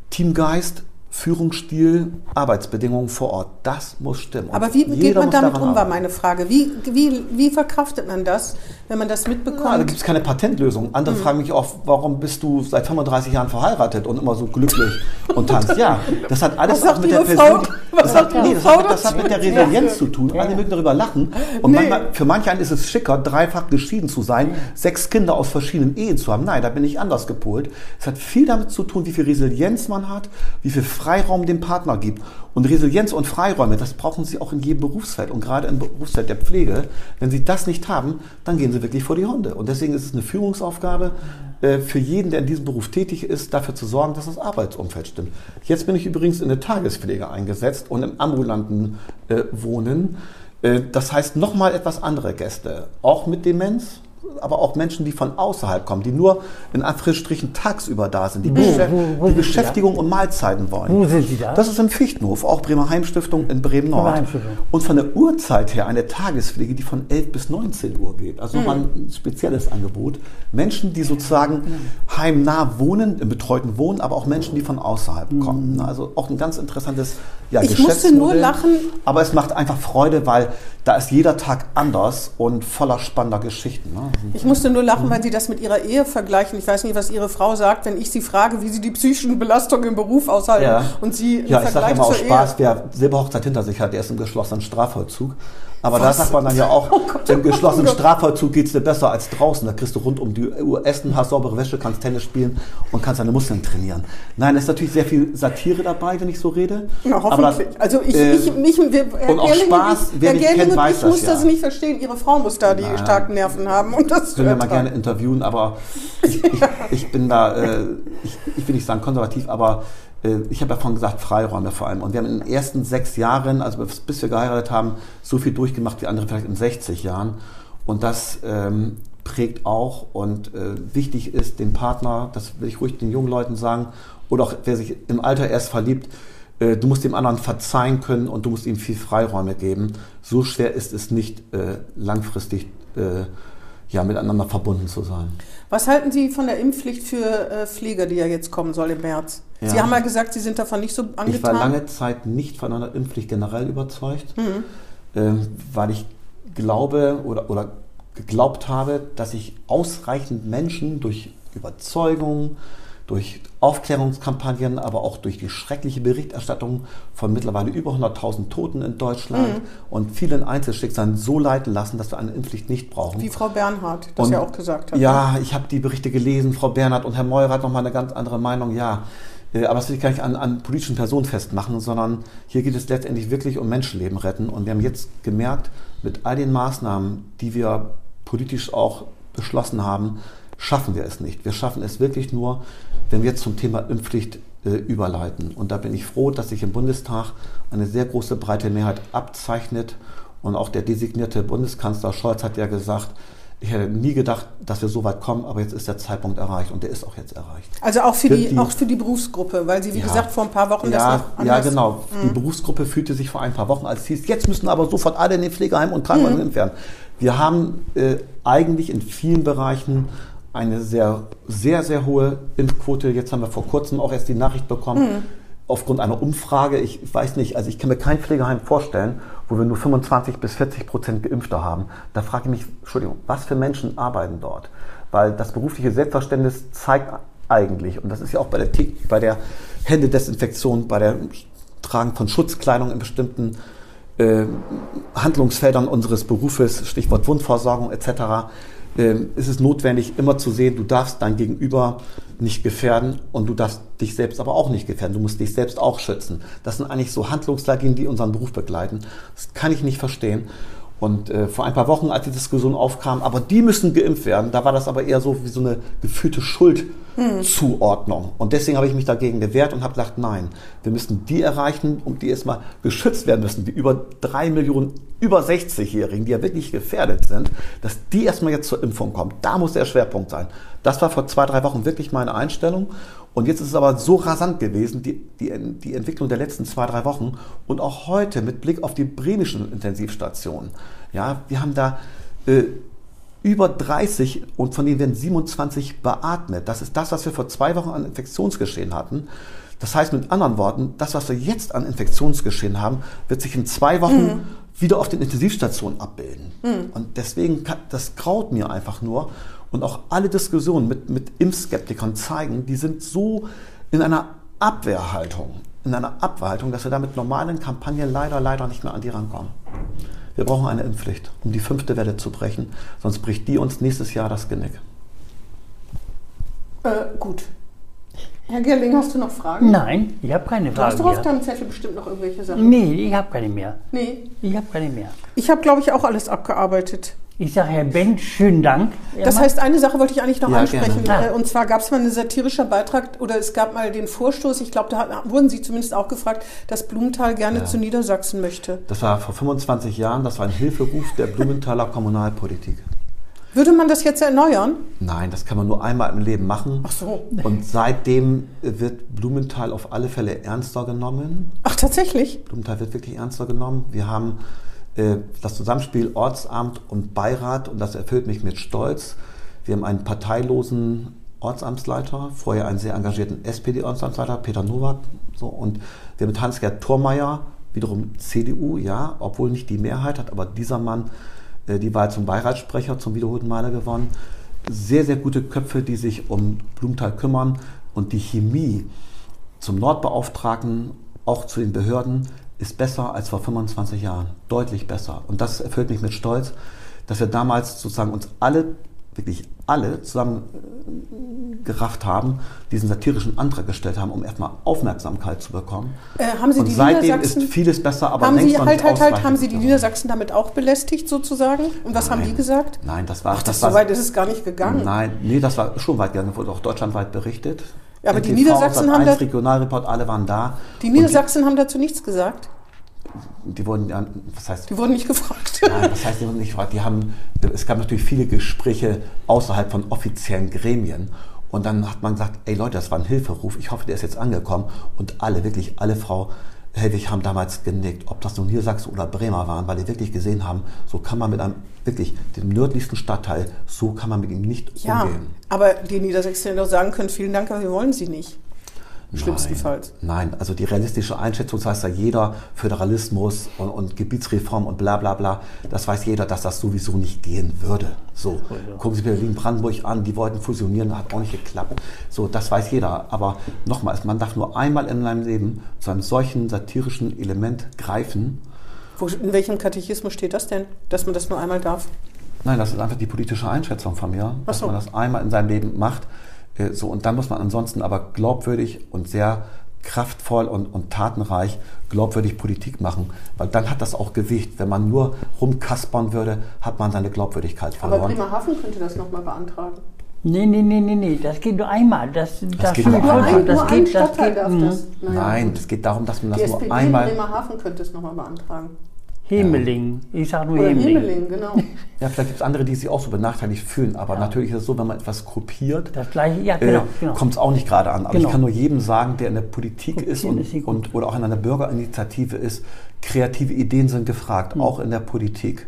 Teamgeist, Führungsstil, Arbeitsbedingungen vor Ort. Das muss stimmen. Aber wie geht man damit um, war meine Frage. Wie, wie, wie verkraftet man das, wenn man das Ja, da mitbekommt? gibt es keine Patentlösung. Hm. Andere fragen mich oft, warum bist du seit 35 Jahren verheiratet und immer so glücklich und tanzt? Ja, das hat alles auch mit der. Was Das, hat, nee, das, hat, das hat mit der? Resilienz zu tun. Alle mögen darüber lachen. Und Nee. manchmal, für manche einen ist es schicker, dreifach geschieden zu sein, sechs Kinder aus verschiedenen Ehen zu haben. Nein, da bin ich anders gepolt. Es hat viel damit zu tun, wie viel Resilienz man hat, wie viel Freiraum dem Partner gibt. Und Resilienz und Freiräume, das brauchen Sie auch in jedem Berufsfeld und gerade im Berufsfeld der Pflege. Wenn Sie das nicht haben, dann gehen Sie wirklich vor die Hunde. Und deswegen ist es eine Führungsaufgabe äh, für jeden, der in diesem Beruf tätig ist, dafür zu sorgen, dass das Arbeitsumfeld stimmt. Jetzt bin ich übrigens in der Tagespflege eingesetzt und im ambulanten äh, Wohnen. Äh, das heißt nochmal etwas andere Gäste, auch mit Demenz. Aber auch Menschen, die von außerhalb kommen, die nur in Anführungsstrichen tagsüber da sind, die, Beschä- wo- wo die sind da? Beschäftigung und Mahlzeiten wollen. Wo sind Sie da? Das ist im Fichtenhof, auch Bremer Heimstiftung in Bremen Nord. Und von der Uhrzeit her eine Tagespflege, die von 11 bis 19 Uhr geht. Also nochmal ein spezielles Angebot. Menschen, die sozusagen heimnah wohnen, im betreuten Wohnen, aber auch Menschen, die von außerhalb kommen. Also auch ein ganz interessantes ja, Ich musste nur Geschäftsmodell. lachen. Aber es macht einfach Freude, weil da ist jeder Tag anders und voller spannender Geschichten. Ne? Ich musste nur lachen, weil Sie das mit Ihrer Ehe vergleichen. Ich weiß nicht, was Ihre Frau sagt, wenn ich Sie frage, wie Sie die psychischen Belastungen im Beruf aushalten. Ja. Und Sie Ja, ich sage immer aus Spaß, Ehe. wer Silberhochzeit hinter sich hat, der ist im geschlossenen Strafvollzug. Aber da Was? sagt man dann ja auch, Oh Gott, im oh geschlossenen oh. Strafvollzug geht's dir besser als draußen. Da kriegst du rund um die Uhr Essen, hast saubere Wäsche, kannst Tennis spielen und kannst deine Muskeln trainieren. Nein, es ist natürlich sehr viel Satire dabei, wenn ich so rede. Ja, hoffentlich. das- also ich, äh, ich, mich, wir, Herr und auch Gerling Spaß, und wer Herr Gerling kennt, und weiß ich das muss ja. das nicht verstehen. Ihre Frau muss da die Naja. starken Nerven haben, um das können wir mal gerne interviewen, aber ich, ich, ich bin da, äh, ich, ich will nicht sagen konservativ, aber ich habe ja vorhin gesagt, Freiräume vor allem. Und wir haben in den ersten sechs Jahren, also bis- bis wir geheiratet haben, so viel durchgemacht wie andere vielleicht in 60 Jahren. Und das ähm, prägt auch und äh, wichtig ist, den Partner, das will ich ruhig den jungen Leuten sagen, oder auch wer sich im Alter erst verliebt, äh, du musst dem anderen verzeihen können und du musst ihm viel Freiräume geben. So schwer ist es nicht, äh, langfristig äh, ja, miteinander verbunden zu sein. Was halten Sie von der Impfpflicht für äh, Pfleger, die ja jetzt kommen soll im März? Ja. Sie haben ja gesagt, Sie sind davon nicht so angetan. Ich war lange Zeit nicht von einer Impfpflicht generell überzeugt, Mhm. ähm, weil ich glaube oder, oder geglaubt habe, dass ich ausreichend Menschen durch Überzeugung, durch Aufklärungskampagnen, aber auch durch die schreckliche Berichterstattung von mittlerweile über 100.000 Toten in Deutschland Mhm. und vielen Einzelschicksalen so leiten lassen, dass wir eine Impfpflicht nicht brauchen. Wie Frau Bernhard das Und ja auch gesagt hat. ne? Ja, ich habe die Berichte gelesen. Frau Bernhard und Herr Meurer hat nochmal eine ganz andere Meinung. Ja, aber das will ich gar nicht an, an politischen Personen festmachen, sondern hier geht es letztendlich wirklich um Menschenleben retten. Und wir haben jetzt gemerkt, mit all den Maßnahmen, die wir politisch auch beschlossen haben, schaffen wir es nicht. Wir schaffen es wirklich nur wenn wir zum Thema Impfpflicht äh, überleiten. Und da bin ich froh, dass sich im Bundestag eine sehr große breite Mehrheit abzeichnet. Und auch der designierte Bundeskanzler Scholz hat ja gesagt, ich hätte nie gedacht, dass wir so weit kommen, aber jetzt ist der Zeitpunkt erreicht und der ist auch jetzt erreicht. Also auch für, für die, die, auch für die Berufsgruppe, weil Sie, wie ja, gesagt, vor ein paar Wochen ja, das noch anders... Ja, genau. Mhm. Die Berufsgruppe fühlte sich vor ein paar Wochen, als es hieß, jetzt müssen aber sofort alle in den Pflegeheim und Krankenhäusern mhm. werden. Wir haben äh, eigentlich in vielen Bereichen eine sehr, sehr, sehr hohe Impfquote. Jetzt haben wir vor kurzem auch erst die Nachricht bekommen, mhm. Aufgrund einer Umfrage, ich weiß nicht, also ich kann mir kein Pflegeheim vorstellen, wo wir nur 25 bis 40 Prozent Geimpfte haben. Da frage ich mich, Entschuldigung, was für Menschen arbeiten dort? Weil das berufliche Selbstverständnis zeigt eigentlich, und das ist ja auch bei der, bei der Händedesinfektion, bei der Tragen von Schutzkleidung in bestimmten äh, Handlungsfeldern unseres Berufes, Stichwort Wundversorgung etc., ähm, ist es notwendig, immer zu sehen, du darfst dein Gegenüber nicht gefährden und du darfst dich selbst aber auch nicht gefährden. Du musst dich selbst auch schützen. Das sind eigentlich so Handlungsleitlinien, die unseren Beruf begleiten. Das kann ich nicht verstehen. Und äh, vor ein paar Wochen, als die Diskussion aufkam, aber die müssen geimpft werden, da war das aber eher so wie so eine gefühlte Schuldzuordnung. Hm. Und deswegen habe ich mich dagegen gewehrt und habe gesagt, nein, wir müssen die erreichen, um die erstmal geschützt werden müssen, die über drei Millionen über 60-Jährigen, die ja wirklich gefährdet sind, dass die erstmal jetzt zur Impfung kommen. Da muss der Schwerpunkt sein. Das war vor zwei, drei Wochen wirklich meine Einstellung. Und jetzt ist es aber so rasant gewesen, die, die, die Entwicklung der letzten zwei, drei Wochen und auch heute mit Blick auf die bremischen Intensivstationen. Ja, wir haben da äh, über 30 und von denen werden 27 beatmet. Das ist das, was wir vor zwei Wochen an Infektionsgeschehen hatten. Das heißt mit anderen Worten, das, was wir jetzt an Infektionsgeschehen haben, wird sich in zwei Wochen mhm. wieder auf den Intensivstationen abbilden. Mhm. Und deswegen, kann, das graut mir einfach nur. Und auch alle Diskussionen mit, mit Impfskeptikern zeigen, die sind so in einer Abwehrhaltung, in einer Abwehrhaltung, dass wir da mit normalen Kampagnen leider, leider nicht mehr an die rankommen. Wir brauchen eine Impfpflicht, um die fünfte Welle zu brechen, sonst bricht die uns nächstes Jahr das Genick. Äh, gut. Herr Gerling, hast du noch Fragen? Nein, ich habe keine Fragen. Du hast doch auf deinem Zettel bestimmt noch irgendwelche Sachen. Nee, ich habe keine mehr. Nee. Ich habe keine mehr. Ich habe, glaube ich, auch alles abgearbeitet. Ich sage Herr Bench, schönen Dank. Das heißt, eine Sache wollte ich eigentlich noch ja, ansprechen. Gerne. Äh, und zwar gab es mal einen satirischen Beitrag oder es gab mal den Vorstoß, ich glaube, da wurden Sie zumindest auch gefragt, dass Blumenthal gerne ja. zu Niedersachsen möchte. Das war vor 25 Jahren, das war ein Hilferuf der Blumenthaler Kommunalpolitik. Würde man das jetzt erneuern? Nein, das kann man nur einmal im Leben machen. Ach so. Und seitdem wird Blumenthal auf alle Fälle ernster genommen. Ach, tatsächlich? Blumenthal wird wirklich ernster genommen. Wir haben das Zusammenspiel Ortsamt und Beirat und das erfüllt mich mit Stolz. Wir haben einen parteilosen Ortsamtsleiter, vorher einen sehr engagierten SPD-Ortsamtsleiter, Peter Nowak, so, und wir mit Hans-Gerd Thormeier, wiederum CDU, ja, obwohl nicht die Mehrheit hat, aber dieser Mann äh, die Wahl zum Beiratssprecher zum wiederholten Male gewonnen. Sehr, sehr gute Köpfe, die sich um Blumenthal kümmern und die Chemie zum Nordbeauftragten, auch zu den Behörden, ist besser als vor 25 Jahren. Deutlich besser. Und das erfüllt mich mit Stolz, dass wir damals sozusagen uns alle, wirklich alle zusammen äh, gerafft haben, diesen satirischen Antrag gestellt haben, um erstmal Aufmerksamkeit zu bekommen. Äh, haben Sie und die seitdem ist vieles besser, aber haben längst Sie, noch halt, nicht halt, halt, Haben Sie die Niedersachsen damit auch belästigt sozusagen? Und was Nein. haben die gesagt? Nein, das war... Ach, das, das so weit ist es gar nicht gegangen. Nein, nee, das war schon weit gegangen, wurde auch deutschlandweit berichtet. Ja, aber NTV, die Niedersachsen haben... Da, Regionalreport, alle waren da. Die Niedersachsen die, haben dazu nichts gesagt? die wurden was heißt? Die wurden nicht gefragt. Nein, das heißt, die wurden nicht gefragt. Die haben, es gab natürlich viele Gespräche außerhalb von offiziellen Gremien. Und dann hat man gesagt, ey Leute, das war ein Hilferuf. Ich hoffe, der ist jetzt angekommen. Und alle, wirklich alle Frau Helwig haben damals genickt, ob das nun Niedersachsen oder Bremer waren, weil die wirklich gesehen haben, so kann man mit einem, wirklich, dem nördlichsten Stadtteil, so kann man mit ihm nicht ja, umgehen. Aber die Niedersächsinnen doch sagen können, vielen Dank, aber wir wollen sie nicht. Schlimmstenfalls. Nein, also die realistische Einschätzung, das heißt ja jeder, Föderalismus und, und, Gebietsreform und bla bla bla, das weiß jeder, dass das sowieso nicht gehen würde. So, gucken Sie Berlin-Brandenburg an, die wollten fusionieren, hat auch nicht geklappt. So, das weiß jeder. Aber nochmals, man darf nur einmal in seinem Leben zu einem solchen satirischen Element greifen. Wo, in welchem Katechismus steht das denn, dass man das nur einmal darf? Nein, das ist einfach die politische Einschätzung von mir, dass so. man das einmal in seinem Leben macht. Äh, so, und dann muss man ansonsten aber glaubwürdig und sehr kraftvoll und, und tatenreich glaubwürdig Politik machen, weil dann hat das auch Gewicht. Wenn man nur rumkaspern würde, hat man seine Glaubwürdigkeit verloren. Aber Bremerhaven könnte das nochmal beantragen. Nee, nee, nee, nee, nee, das geht nur einmal. Das, das, geht das, nur Nur einmal. ein, das nur ein geht, das geht, darf mhm. das. Naja, Nein, es geht darum, dass man Die das nur SPD in einmal. Bremerhaven könnte es nochmal beantragen. Hemeling. Ich sag nur Oder Hemeling. Hemeling, genau. Ja, vielleicht gibt es andere, die sich auch so benachteiligt fühlen, aber natürlich ist es so, wenn man etwas kopiert, Das gleiche, ja, äh, genau. genau. kommt es auch nicht gerade an. Aber Genau. ich kann nur jedem sagen, der in der Politik Kopieren ist und, ist und oder auch in einer Bürgerinitiative ist, kreative Ideen sind gefragt, Hm. auch in der Politik.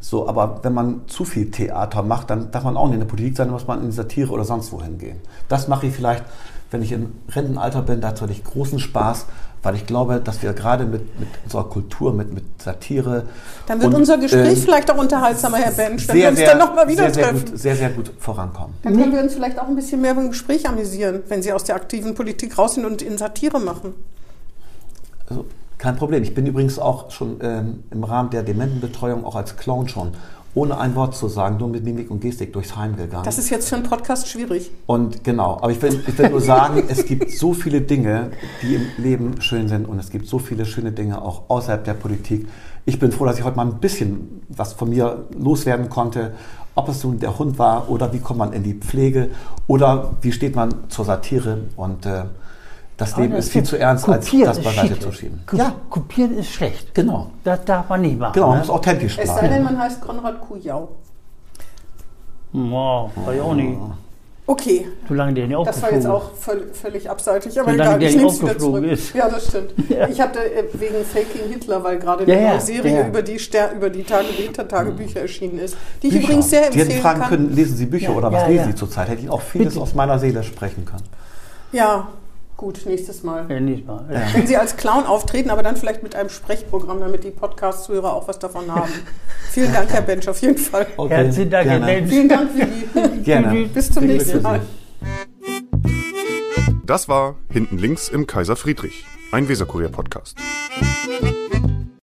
So, aber wenn man zu viel Theater macht, dann darf man auch nicht in der Politik sein, dann muss man in die Satire oder sonst wohin gehen. Das mache ich vielleicht, wenn ich im Rentenalter bin, dazu hatte ich großen Spaß, weil ich glaube, dass wir gerade mit, mit unserer Kultur, mit, mit Satire. Dann wird und, unser Gespräch ähm, vielleicht auch unterhaltsamer, Herr Bench, wenn wir sehr, uns sehr, dann nochmal wieder sehr, sehr treffen. gut, sehr, sehr gut vorankommen. Dann können wir uns vielleicht auch ein bisschen mehr beim Gespräch amüsieren, wenn Sie aus der aktiven Politik raus sind und in Satire machen. Also, kein Problem. Ich bin übrigens auch schon ähm, im Rahmen der Dementenbetreuung auch als Clown schon, ohne ein Wort zu sagen, nur mit Mimik und Gestik durchs Heim gegangen. Das ist jetzt für einen Podcast schwierig. und genau, aber ich will, ich will nur sagen, es gibt so viele Dinge, die im Leben schön sind und es gibt so viele schöne Dinge auch außerhalb der Politik. Ich bin froh, dass ich heute mal ein bisschen was von mir loswerden konnte. Ob es nun der Hund war oder wie kommt man in die Pflege oder wie steht man zur Satire und äh, das Aber Leben das ist viel zu ernst, als das beiseite zu schieben. Ko- Kopieren ist schlecht. Genau. Das darf man nicht machen. Genau, man ne? muss authentisch Es sei bleiben. denn, man heißt Konrad Kujau. Oh, weiß ich auch nicht. Okay, Solange der nicht das war jetzt auch völ völlig abseitig, aber Solange egal, der ich nicht nehme es wieder zurück. ist. Ja, das stimmt. Ja. Ich hatte äh, wegen Faking Hitler, weil gerade Ja, eine ja, neue Serie ja. über die, Ster über die Tage Tagebücher erschienen ist, die ich Bücher. übrigens sehr Die hätten empfehlen fragen kann. können, lesen Sie Bücher Ja, oder was ja, lesen ja. Sie zurzeit? Hätte ich auch vieles Bitte. aus meiner Seele sprechen können. Ja, gut, nächstes Mal. Ja, nicht mal. Ja. Wenn Sie als Clown auftreten, aber dann vielleicht mit einem Sprechprogramm, damit die Podcast-Zuhörer auch was davon haben. Vielen Dank, Herr Bench, auf jeden Fall. Okay, Herzlichen Dank, Herr gerne. Mensch. Vielen Dank für die. Gerne. Bis zum nächsten Mal. Das war Hinten links im Kaiser Friedrich, ein Weserkurier-Podcast.